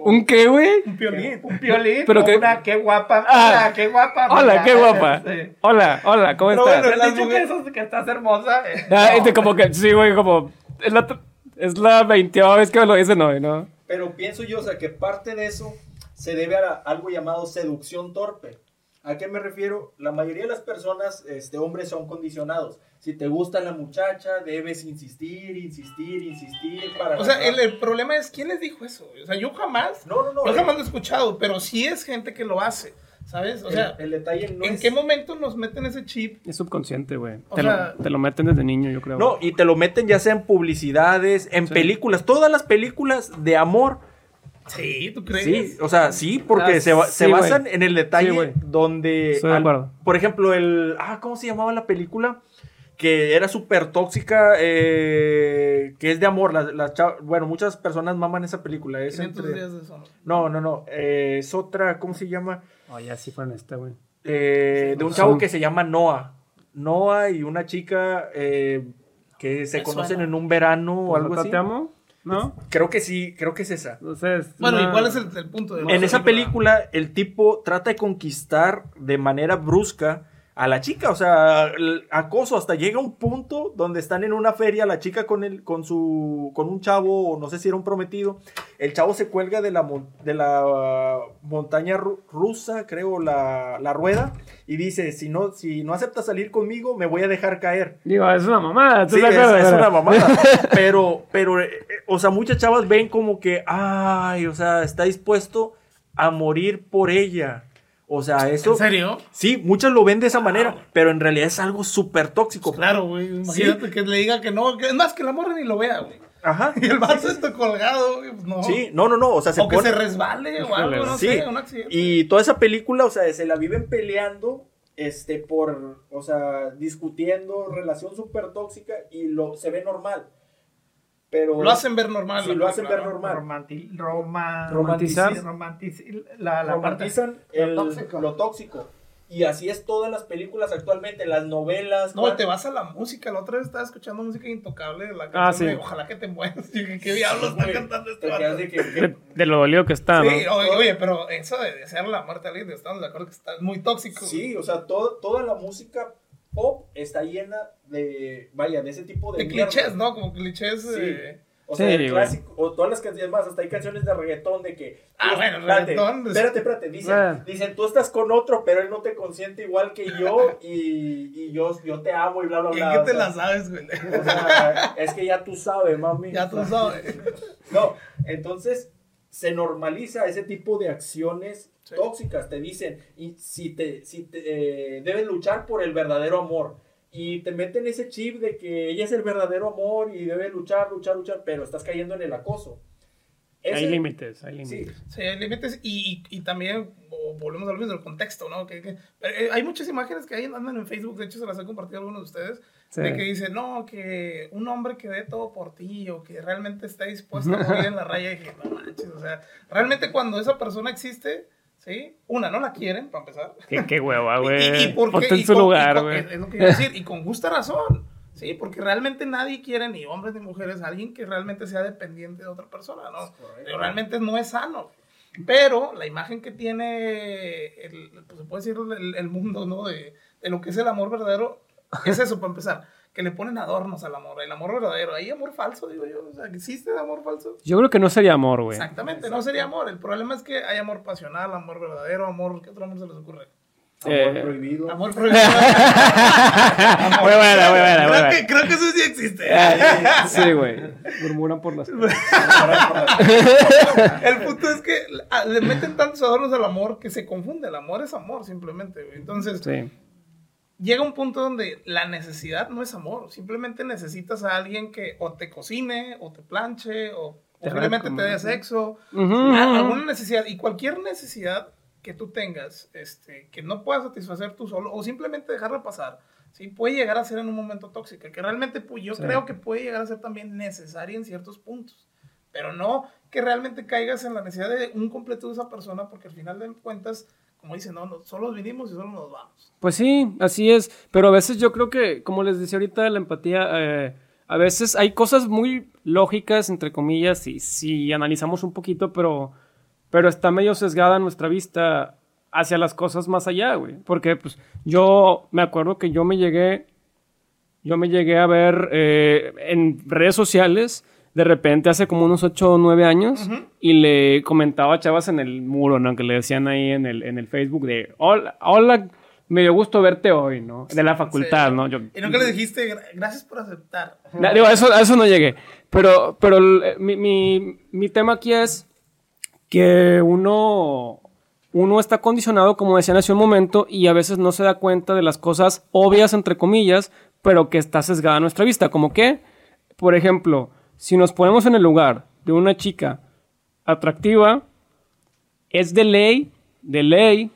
¿Un qué, güey? Un violín. Un violín. Pero que... Una qué guapa. Ah, qué guapa. Hola, qué guapa. Hola, hola, ¿cómo estás? Bueno, has dicho que, eso, que estás hermosa. Ah, este como que, sí, güey, como... Es la, es la veinteava vez que me lo dicen hoy, ¿no? Pero pienso yo, o sea, que parte de eso se debe a algo llamado seducción torpe. ¿A qué me refiero? La mayoría de las personas, este, hombres, son condicionados. Si te gusta la muchacha, debes insistir, insistir, insistir para... O sea, el, problema es, ¿quién les dijo eso? O sea, yo jamás... No, no, no. Yo jamás lo he escuchado, pero sí es gente que lo hace. ¿Sabes? O sea, el, detalle no ¿en qué momento nos meten ese chip? Es subconsciente, güey. Te, te, lo meten desde niño, yo creo. No, y te lo meten ya sea en publicidades, en películas. Todas las películas de amor. Sí, ¿tú crees? Sí, o sea, sí, porque ah, se, se basan en el detalle donde. Estoy de acuerdo. por ejemplo, el. Ah, ¿cómo se llamaba la película? que era súper tóxica, eh, que es de amor. La, bueno, muchas personas maman esa película. Es entre... días de eso. No, no, no. Eh, es otra, ¿cómo se llama? Oh, ya sí fue en esta, güey. Eh, de un chavo que se llama Noah. Noah y una chica que se conocen en un verano o algo así. ¿Te amo? ¿No? Creo que sí, creo que es esa. Entonces, bueno, ¿y cuál es el, punto de En esa película, el tipo trata de conquistar de manera brusca a la chica, o sea, el acoso hasta llega un punto donde están en una feria la chica con el con su con un chavo o no sé si era un prometido, el chavo se cuelga de la de la montaña rusa, creo la, la, rueda y dice, si no si no aceptas salir conmigo, me voy a dejar caer. Digo, es una mamada, sí, es, es, una mamada, pero pero eh, o sea, muchas chavas ven como que ay, o sea, está dispuesto a morir por ella. O sea, eso. ¿En serio? Sí, muchos lo ven de esa manera, pero en realidad es algo súper tóxico. claro, güey. Imagínate que le diga que no, que, es más que la morra ni lo vea, güey. Ajá. Y el vaso está colgado, güey. Pues no. Sí, no, no, no. O sea, se o que se resbale o algo, no sé, un accidente. Y toda esa película, o sea, se la viven peleando, este, por, o sea, discutiendo, relación súper tóxica y lo, se ve normal. Pero, lo hacen ver normal. Sí, lo hacen ver normal. romantizar. la, la romantizan el, lo, tóxico. Y así es todas las películas actualmente, las novelas. No, te vas a la música. La otra vez estaba escuchando música intocable. La ah, sí. de Ojalá que te mueras. ¿Qué diablos está cantando este de, de, lo dolido que está, sí, oye, pero eso de desear la muerte a alguien, estamos de acuerdo que está muy tóxico. Sí, o sea, todo, toda la música pop está llena de, vaya, de ese tipo de... De clichés, ¿no? Como clichés... Sí. O sea, el clásico, o todas las canciones más, hasta hay canciones de reggaetón de que... Ah, bueno, reggaetón. Espérate, espérate, dicen, ah. dicen, tú estás con otro, pero él no te consiente igual que yo y, y yo, yo te amo y bla, bla, bla. ¿Y qué te la sabes, güey? O sea, es que ya tú sabes, mami. Ya tú sabes. no, entonces se normaliza ese tipo de acciones tóxicas, te dicen, y si te, si te eh, debes luchar por el verdadero amor. Y te meten ese chip de que ella es el verdadero amor y debe luchar, luchar, luchar, pero estás cayendo en el acoso. hay límites, hay límites. Sí, hay límites y, y, también volvemos a lo mismo del contexto, ¿no? Que, eh, hay muchas imágenes que hay, andan en Facebook, de hecho se las he compartido a algunos de ustedes, de que dicen, no, que un hombre que dé todo por ti o que realmente está dispuesto a morir en la raya. Y dije, no manches, o sea, realmente cuando esa persona existe ¿Sí? Una, no la quieren, para empezar. Qué, qué hueva, güey. Y, y, porque, en su lugar, güey. Es lo que quiero decir, y con justa razón. Sí, porque realmente nadie quiere, ni hombres ni mujeres, alguien que realmente sea dependiente de otra persona, ¿no? realmente no es sano. Pero la imagen que tiene, el, pues se puede decir, el, el mundo, ¿no? De, de, lo que es el amor verdadero, Es eso para empezar. Que le ponen adornos al amor. El amor verdadero. Hay amor falso, digo yo. O sea, ¿existe el amor falso? Yo creo que no sería amor, güey. Exactamente, no sería amor. El problema es que hay amor pasional, amor verdadero, amor. ¿Qué otro amor se les ocurre? Amor Eh, prohibido. Amor prohibido. Muy buena, muy buena, muy creo, que, creo que eso sí existe. Sí, güey. Murmuran por las El punto es que ah, le meten tantos adornos al amor que se confunde. El amor es amor, simplemente. güey. Entonces, Sí. Llega un punto donde la necesidad no es amor. Simplemente necesitas a alguien que o te cocine, o te planche, o Te posiblemente haga te dé sexo. Alguna necesidad. Y cualquier necesidad que tú tengas, este, que no puedas satisfacer tú solo, o simplemente dejarla pasar, ¿sí? puede llegar a ser en un momento tóxica, que realmente yo Sí. creo que puede llegar a ser también necesaria en ciertos puntos. Pero no que realmente caigas en la necesidad de un completo de esa persona, porque al final de cuentas, como dicen, no, no, solo vinimos y solo nos vamos. Pues sí, así es. Pero a veces yo creo que, como les decía ahorita, la empatía, eh, a veces hay cosas muy lógicas, entre comillas, y si analizamos un poquito, pero, pero está medio sesgada nuestra vista hacia las cosas más allá, güey. Porque, pues, yo me acuerdo que yo me llegué, yo me llegué a ver eh, en redes sociales, de repente hace como unos 8 o 9 años, y le comentaba a chavas en el muro, ¿no? Que le decían ahí en el, en el Facebook de, hola, hola, me dio gusto verte hoy, ¿no? De la facultad, Sí. ¿no? Yo, Y nunca le dijiste, "Gra- gracias por aceptar. Na- Digo, a eso, a eso no llegué. Pero, pero el- mi, mi- mi tema aquí es que uno, uno está condicionado, como decían hace un momento, y a veces no se da cuenta de las cosas obvias, entre comillas, pero que está sesgada a nuestra vista. Como que, por ejemplo, si nos ponemos en el lugar de una chica atractiva, es de ley, de ley,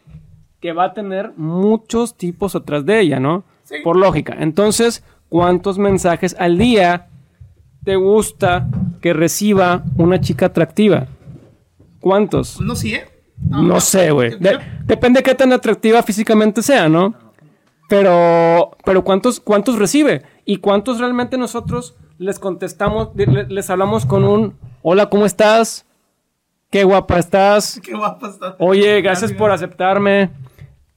que va a tener muchos tipos atrás de ella, ¿no? Sí. Por lógica. Entonces, ¿cuántos mensajes al día te gusta que reciba una chica atractiva? ¿Cuántos? No sí, ¿eh? No sé, güey. De- depende de qué tan atractiva físicamente sea, ¿no? Pero, pero ¿cuántos, ¿cuántos recibe? ¿Y cuántos realmente nosotros les contestamos, les hablamos con un hola, ¿cómo estás? Qué guapa estás. Qué guapa está. Oye, gracias por aceptarme.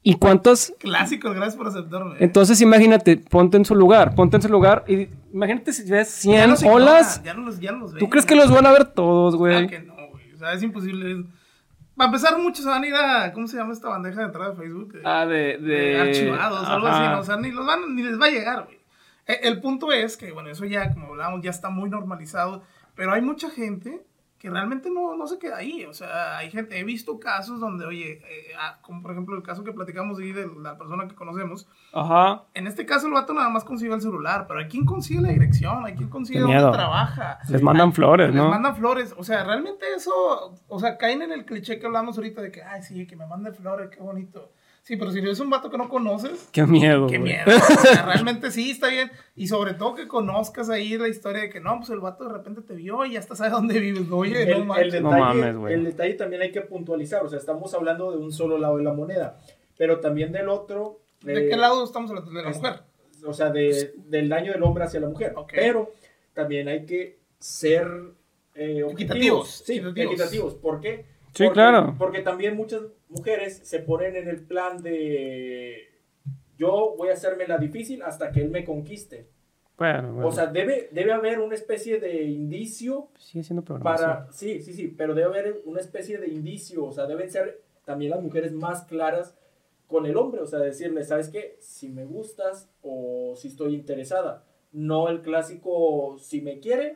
¿Y cuántos? Clásico, gracias por aceptarme. Entonces imagínate, ponte en su lugar, ponte en su lugar y imagínate si ves 100 Ya los ignora, olas. Ya no los, ya no los ¿Tú crees que los van a ver todos, Claro güey? que no, güey. O sea, es imposible. Para empezar, muchos van a ir a. ¿Cómo se llama esta bandeja de entrada de Facebook? Ah, de, de de... archivados, algo así, ¿no? O sea, ni, los van, ni les va a llegar, güey. Eh, El punto es que, bueno, eso ya, como hablábamos, ya está muy normalizado, pero hay mucha gente que realmente no, no se queda ahí. O sea, hay gente, he visto casos donde, oye, eh, ah, como por ejemplo el caso que platicamos ahí de la persona que conocemos, Ajá. en este caso el vato nada más consigue el celular, pero hay quien consigue la dirección, hay quien consigue dónde trabaja. Les mandan flores, Les ¿no? mandan flores, o sea, realmente eso, o sea, caen en el cliché que hablamos ahorita de que, ay, sí, que me manden flores, qué bonito. Sí, pero si es un vato que no conoces, Qué miedo, qué miedo. O sea, realmente sí, está bien. Y sobre todo que conozcas ahí la historia de que no, pues el vato de repente te vio y ya hasta sabe dónde vives. Oye, el, no el detalle, No mames, güey. el detalle también hay que puntualizar, o sea, estamos hablando de un solo lado de la moneda, pero también del otro. ¿De eh, qué lado estamos hablando? De la es- mujer. O sea, de- del daño del hombre hacia la mujer. Pero también hay que ser eh, objetivos. Equitativos, Sí, equitativos. equitativos. ¿Por qué? Sí, Porque- claro. Porque también muchas mujeres se ponen en el plan de yo voy a hacerme la difícil hasta que él me conquiste. Bueno, bueno. O sea, debe, debe haber una especie de indicio sigue siendo para... Sí, sí, sí, pero debe haber una especie de indicio, o sea, deben ser también las mujeres más claras con el hombre, o sea, decirle, ¿sabes qué? Si me gustas o si estoy interesada, no el clásico, si me quiere,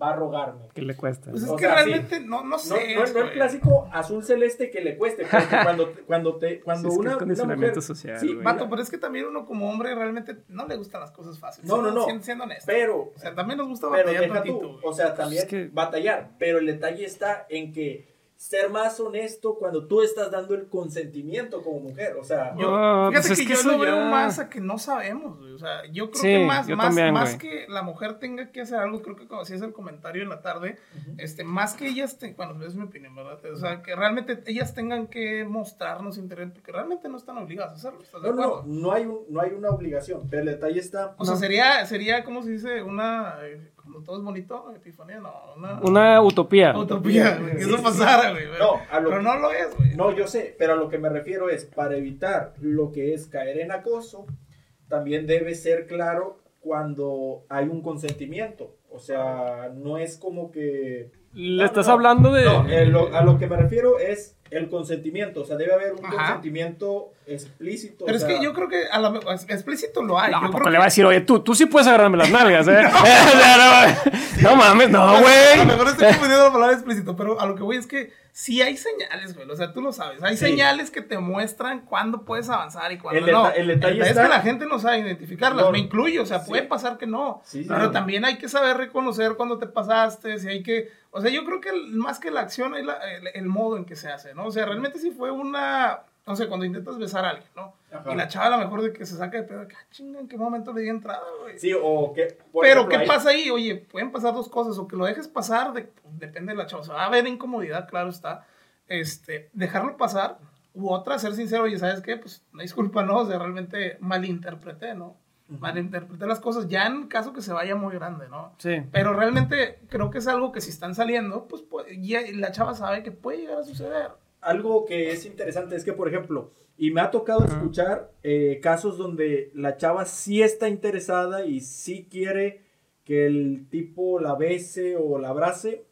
va a rogarme. ¿Qué le cuesta? Pues es o que sea, realmente no, no No, sé. no, no el clásico azul celeste que le cueste, porque cuando, cuando, te, cuando Sí, es que una, es una condicionamiento mujer... social, Sí, güey. Pero es que también uno como hombre realmente no le gustan las cosas fáciles. No, no, no. Siendo, siendo honesto. Pero, o sea, también nos gusta pero batallar deja tantito. tú, güey. o sea, también Es que- batallar, pero el detalle está en que ser más honesto cuando tú estás dando el consentimiento como mujer, o sea, Yo, Ah, fíjate pues es que, que yo eso lo veo ya- más a que no sabemos, güey. O sea, yo creo Sí, que más, más, también, más que la mujer tenga que hacer algo, creo que como hacías el comentario en la tarde, este, más que ellas, te- bueno, es mi opinión, ¿verdad? O sea, que realmente ellas tengan que mostrarnos interés, porque realmente no están obligadas a hacerlo, ¿estás de no, no, acuerdo? no hay, un- no hay una obligación, pero el detalle está... O sea, sería, sería, ¿cómo se dice? Una, eh, como todo es bonito, epifanía, no, una, Una utopía. utopía, güey, que eso pasara, güey. pero- No, a lo pero que- no lo es, güey. No, yo sé, pero a lo que me refiero es, para evitar lo que es caer en acoso, también debe ser claro cuando hay un consentimiento. O sea, no es como que... Le No, estás no, hablando de... No, eh, lo- a lo que me refiero es el consentimiento. O sea, debe haber un Ajá. consentimiento explícito. Pero o es sea, que yo creo que a lo mejor explícito lo hay. No, yo le que- va a decir, oye, tú, tú sí puedes agarrarme las nalgas, ¿eh? No, no mames, no, A lo güey. mejor estoy confundiendo la palabra explícito, pero a lo que voy es que sí hay señales, güey. O sea, tú lo sabes. Hay Sí. señales que te muestran cuándo puedes avanzar y cuándo El no. el detalle es está- que la gente no sabe identificarlas. No, me incluyo. O sea, sí. puede pasar que no. Sí, pero sí. también hay que saber reconocer cuando te pasaste. Si hay que. O sea, yo creo que el- más que la acción es la- el, el modo en que se hace, ¿no? O sea, realmente si fue una. No sé, cuando intentas besar a alguien, ¿no? Ajá. Y la chava a lo mejor de que se saca de pedo, que, ah, chinga, ¿en qué momento le di entrada, güey? Sí, o que... por Pero, ejemplo, ¿qué hay- pasa ahí? Oye, pueden pasar dos cosas. O que lo dejes pasar, de- depende de la chava. O sea, va a haber incomodidad, claro está. Este, dejarlo pasar. U otra, ser sincero, oye, ¿sabes qué? Pues, una disculpa, ¿no? O sea, realmente malinterpreté, ¿no? Malinterpreté las cosas, ya en caso que se vaya muy grande, ¿no? Sí. Pero realmente creo que es algo que si están saliendo, pues, ya la chava sabe que puede llegar a suceder. Algo que es interesante es que, por ejemplo, y me ha tocado escuchar eh, casos donde la chava sí está interesada y sí quiere que el tipo la bese o la abrace,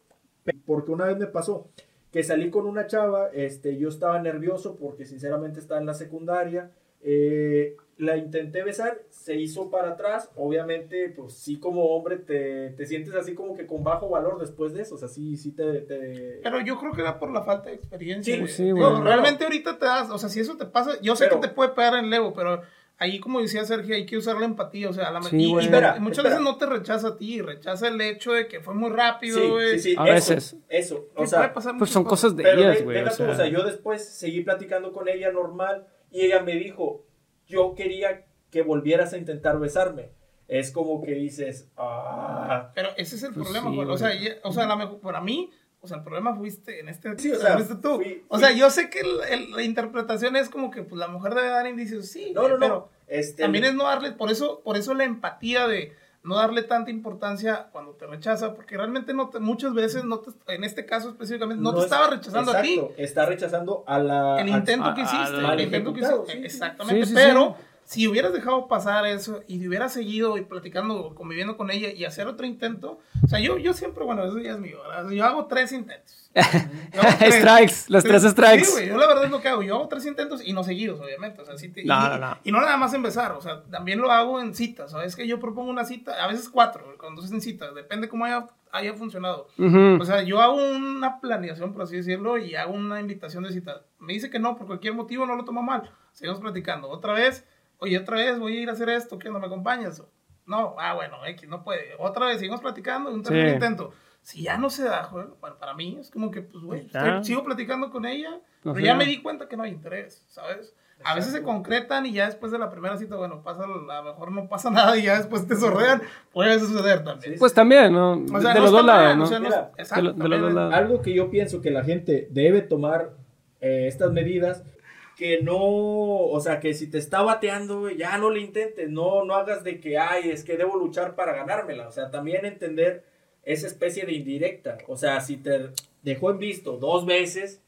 porque una vez me pasó que salí con una chava, este, yo estaba nervioso porque sinceramente estaba en la secundaria, eh, la intenté besar, se hizo para atrás, obviamente, pues sí como hombre te, te sientes así como que con bajo valor después de eso, o sea, sí, sí te... te- Pero yo creo que era por la falta de experiencia. Sí, güey. sí, güey. realmente ahorita te das, o sea, si eso te pasa, yo sé Pero- que te puede pegar en el ego, pero ahí como decía Sergio, hay que usar la empatía, o sea, la Sí, y- y. Espera, muchas espera. veces no te rechaza a ti, rechaza el hecho de que fue muy rápido, Sí, güey. sí, sí, A eso, veces. Eso, o puede sea, Pues muchas son cosas de Pero ellas, de- güey. O tú, sea, o sea, yo después seguí platicando con ella normal y ella me dijo, yo quería que volvieras a intentar besarme. Es como que dices, ah, Pero ese es el Pues problema, sí. O sea, ya- o sea, la mejor, para mí, o sea, el problema fuiste en este, Sí, o sea, fuiste tú. fui- o sea, yo sé que el- el- la interpretación es como que pues la mujer debe dar indicios, sí, no, no, no. pero Este, también es no darle, por eso, por eso la empatía de no darle tanta importancia cuando te rechaza, porque realmente no te- muchas veces no te, en este caso específicamente, no, te es- estaba rechazando a ti. Está rechazando a la... El a- intento que a- hiciste, al- el intento que ejecutado, hiciste, sí, sí. exactamente, Sí, sí, pero sí. Si hubieras dejado pasar eso y te hubieras seguido y platicando, conviviendo con ella y hacer otro intento, o sea, yo, yo siempre, bueno, eso ya es mío, ¿verdad? yo hago tres intentos. Hago tres. Strikes, los tres strikes. Sí, güey, yo la verdad es lo que hago, yo hago tres intentos y no seguidos, obviamente, o sea, sí te- No, y, no, no. y no nada más en besar, o sea, también lo hago en citas, ¿sabes? Que yo propongo una cita, a veces cuatro, cuando es en citas, depende cómo haya, haya funcionado. Ujú. O sea, yo hago una planeación, por así decirlo, y hago una invitación de cita. Me dice que no, por cualquier motivo no lo toma mal. Seguimos platicando. Otra vez, oye, otra vez voy a ir a hacer esto, ¿qué no me acompañas? No, ah, bueno, X, no puede. Otra vez, seguimos platicando, un tercer Sí. intento. Si ya no se da, güey, bueno, para mí es como que, pues, güey, sigo platicando con ella, No pero sé. ya me di cuenta que no hay interés, ¿sabes? A veces se concretan y ya después de la primera cita, bueno, pasa, a lo mejor no pasa nada y ya después te sorrean. Puede suceder también. Pues también, ¿no? O sea, de los dos sea, lados. Algo que yo pienso que la gente debe tomar eh, estas medidas, que no, o sea, que si te está bateando, güey, ya no le intentes, no, no hagas de que, ay, es que debo luchar para ganármela, o sea, también entender esa especie de indirecta, o sea, si te dejó en visto dos veces,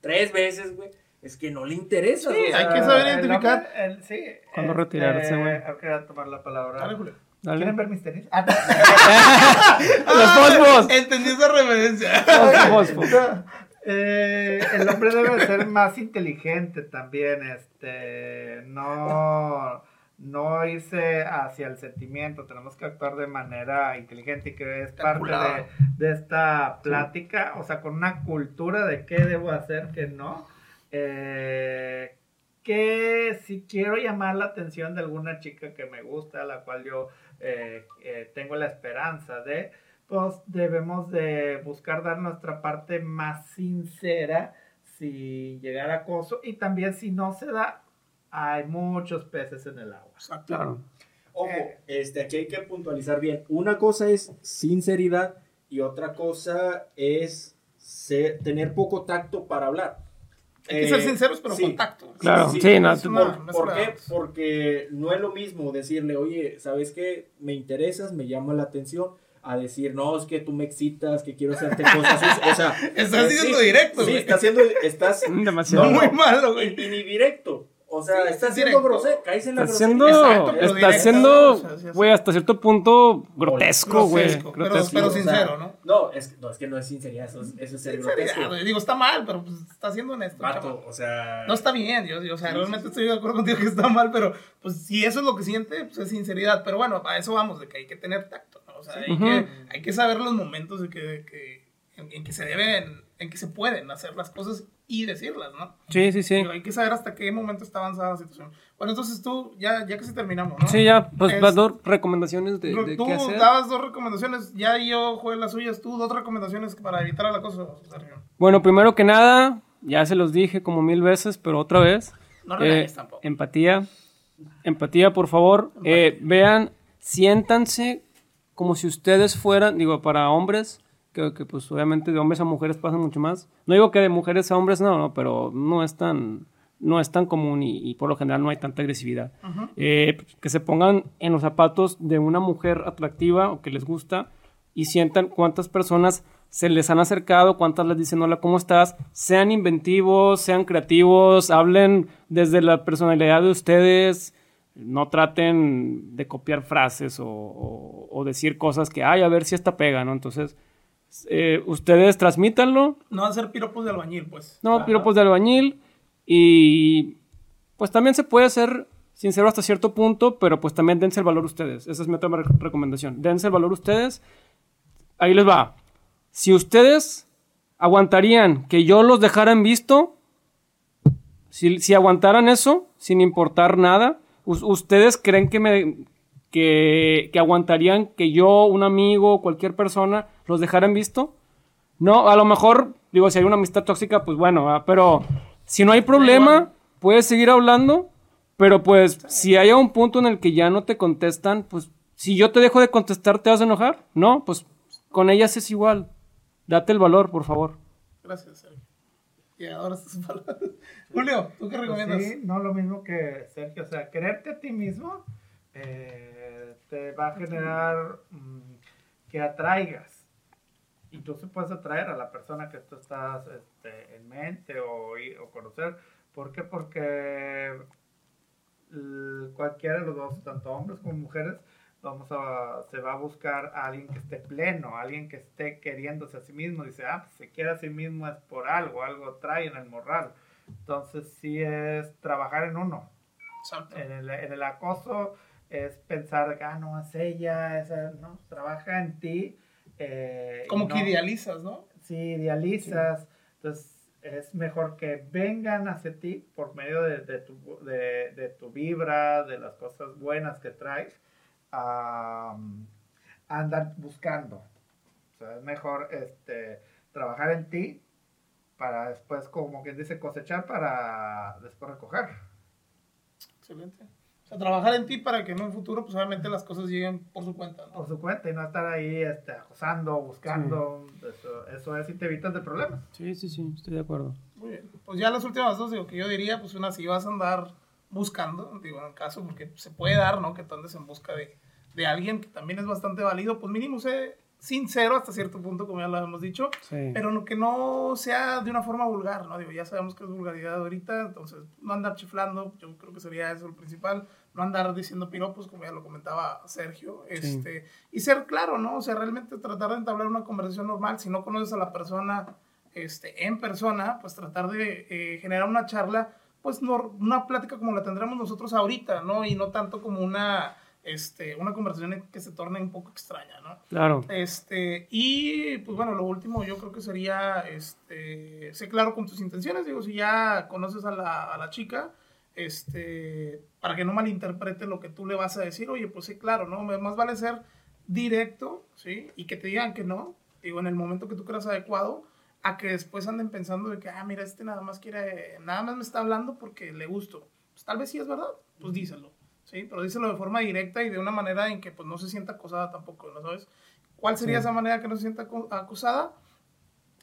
tres veces, güey, es que no le interesa. Sí, o sea, hay que saber El identificar. hombre, el- sí. ¿Cuándo este, retirarse, güey? ahora Quería tomar la palabra. Dale, Julio. Dale. ¿Quieren ver mis tenis? Ah, no. Los fosfos. Entendí esa referencia. Los fosfos. Eh, el hombre debe ser más inteligente también, este, no, no irse hacia el sentimiento, tenemos que actuar de manera inteligente y que es parte de, esta plática, o sea, con una cultura de qué debo hacer, qué no, eh, que si quiero llamar la atención de alguna chica que me gusta, a la cual yo eh, eh, tengo la esperanza de, pues debemos de buscar dar nuestra parte más sincera sin llegar a acoso y también si no se da, hay muchos peces en el agua. Claro. Ojo, este, aquí hay que puntualizar bien. Una cosa es sinceridad y otra cosa es ser- tener poco tacto para hablar. Hay que Eh, ser sinceros, pero sí. con tacto. Claro, sí, no, es tú- una- ¿Por, no por qué? Porque no es lo mismo decirle, oye, ¿sabes qué? Me interesas, me llama la atención, a decir, no, es que tú me excitas, que quiero hacerte cosas. sucias". O sea, Estás eh, siendo sí, directo, Sí, güey. estás haciendo, estás Demasiado. No, Muy malo, y, güey. y ni directo. O sea, Sí, está es haciendo directo. grosero. Caes en la Está grosería. siendo, Exacto, pero está directo, siendo, o sea, güey, hasta cierto punto grotesco, güey. Grotesco, pero- Grotesco. pero sincero, ¿no? No, es, no, es que no es sinceridad, eso es, eso es ser Sinceridad, grotesco. güey. Digo, está mal, pero pues está siendo honesto. Vato, chaval. o sea. No está bien, yo, yo, o sea, Sí, realmente sí, sí. estoy de acuerdo contigo que está mal, pero pues si eso es lo que siente, pues es sinceridad. Pero bueno, a eso vamos, de que hay que tener tacto, ¿no? O sea, hay, que, hay que saber los momentos de que, que- en, en que se deben, en que se pueden hacer las cosas y decirlas, ¿no? Sí, sí, sí. Digo, hay que saber hasta qué momento está avanzada la situación. Bueno, entonces tú, ya, ya que se terminamos, ¿no? Sí, ya, pues Es- las dos recomendaciones de, de tú qué hacer. dabas dos recomendaciones, ya yo jugué las suyas, tú dos recomendaciones para evitar el acoso, Sergio. Bueno, primero que nada, ya se los dije como mil veces, pero otra vez. No eh, regañes tampoco. empatía. Empatía, por favor. Eh, vean, siéntanse como si ustedes fueran, digo, para hombres, que, que, pues obviamente de hombres a mujeres pasa mucho más. No digo que de mujeres a hombres no, no, pero no es tan, no es tan común y, y por lo general no hay tanta agresividad. Eh, que se pongan en los zapatos de una mujer atractiva o que les gusta y sientan cuántas personas se les han acercado, cuántas les dicen hola, ¿cómo estás? Sean inventivos, sean creativos, hablen desde la personalidad de ustedes, no traten de copiar frases o, o- o decir cosas que, ay, a ver si esta pega, ¿no? Entonces, eh, ustedes transmítanlo, No hacer piropos de albañil, pues. no piropos de albañil y pues también se puede ser sincero hasta cierto punto, pero pues también dense el valor ustedes. Esa es mi otra re- recomendación. Dense el valor ustedes. Ahí les va. Si ustedes aguantarían que yo los dejara en visto, si, si aguantaran eso, sin importar nada, ¿ustedes creen que me que, que aguantarían que yo, un amigo, cualquier persona, los dejara en visto? No, a lo mejor, digo, si hay una amistad tóxica, pues bueno, ¿verdad? pero si no hay problema, puedes seguir hablando, pero pues si hay un punto en el que ya no te contestan, pues si yo te dejo de contestar, ¿te vas a enojar? No, pues con ellas es igual. Date el valor, por favor. Gracias, Sergio. Y ahora tus palabras. Julio, ¿tú qué recomiendas? Pues sí, no lo mismo que Sergio. O sea, quererte a ti mismo eh, te va a generar mm, que atraigas. Incluso puedes atraer a la persona que tú estás este, en mente o, o conocer. ¿Por qué? Porque cualquiera de los dos, tanto hombres como mujeres, vamos a, se va a buscar a alguien que esté pleno, alguien que esté queriéndose a sí mismo. Dice, ah, pues se quiere a sí mismo es por algo, algo trae en el morral. Entonces sí es trabajar en uno. Exacto. En el, en el acoso es pensar, ah, no, es ella, esa, no, trabaja en ti. eh, Como que no- idealizas, ¿no? si idealizas, entonces es mejor que vengan hacia ti por medio de, de tu, de, de tu vibra, de las cosas buenas que traes, a, a andar buscando. O sea, es mejor este, trabajar en ti para después, como quien dice, cosechar para después recoger. Excelente. O sea, trabajar en ti para que en un futuro, pues obviamente las cosas lleguen por su cuenta, ¿no? Por su cuenta y no estar ahí este, acosando, buscando. Eso, eso es y te evitas de problemas. Sí, sí, sí, estoy de acuerdo. Muy bien. Pues ya las últimas dos, digo, que yo diría, pues una, si vas a andar buscando, digo, en el caso, porque se puede dar, ¿no? Que tú andes en busca de, de alguien que también es bastante válido, pues mínimo sé sincero hasta cierto punto, como ya lo hemos dicho, Sí. pero no- que no sea de una forma vulgar, ¿no? Digo, ya sabemos que es vulgaridad ahorita, entonces no andar chiflando, yo creo que sería eso el principal, no andar diciendo piropos, como ya lo comentaba Sergio, este, y ser claro, ¿no? O sea, realmente tratar de entablar una conversación normal, si no conoces a la persona este, en persona, pues tratar de eh, generar una charla, pues nor- una plática como la tendremos nosotros ahorita, ¿no? Y no tanto como una, este, una conversación que se torne un poco extraña, ¿no? Claro. Este, y pues bueno, lo último yo creo que sería, este, sé claro con tus intenciones, digo, si ya conoces a la, a la chica, este, para que no malinterprete lo que tú le vas a decir, oye, pues sí, claro, ¿no? Más vale ser directo, ¿sí? Y que te digan que no, digo, en el momento que tú creas adecuado, a que después anden pensando de que, ah, mira, este nada más quiere, nada más me está hablando porque le gusto. Pues tal vez sí es verdad, pues díselo, ¿sí? Pero díselo de forma directa y de una manera en que pues no se sienta acosada tampoco, ¿no sabes? ¿Cuál sería esa manera que no se sienta acosada?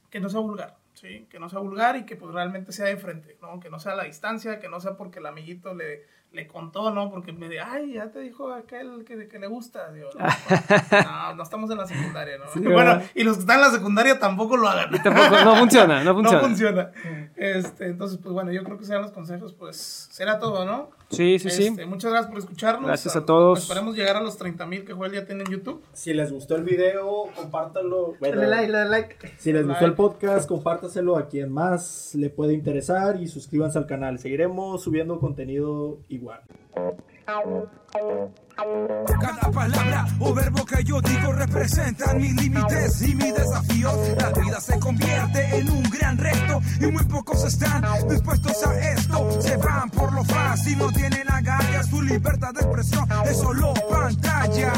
Que no sea vulgar, ¿sí? Que no sea vulgar y que pues realmente sea de frente, ¿no? Que no sea a la distancia, que no sea porque el amiguito le, le contó, ¿no? Porque me dijo, ay, ya te dijo aquel que, que le gusta. Digo, no, no, estamos en la secundaria, ¿no? bueno, y los que están en la secundaria tampoco lo hagan. tampoco, no funciona, no funciona. no funciona. Este, entonces, pues bueno, yo creo que sean los consejos, pues será todo, ¿no? Sí, sí, Este, sí. Muchas gracias por escucharnos. Gracias a todos. Esperemos llegar a los 30 mil que Joel ya tiene en YouTube. Si les gustó el video, compártanlo. Bueno, Dale like, dale like. Si les gustó el podcast, compártaselo a quien más le puede interesar y suscríbanse al canal. Seguiremos subiendo contenido Cada palabra o verbo que yo digo representan mis límites y mis desafíos. La vida se convierte en un gran reto y muy pocos están dispuestos a esto. Se van por lo fácil, no tienen agallas, su libertad de expresión es solo pantalla.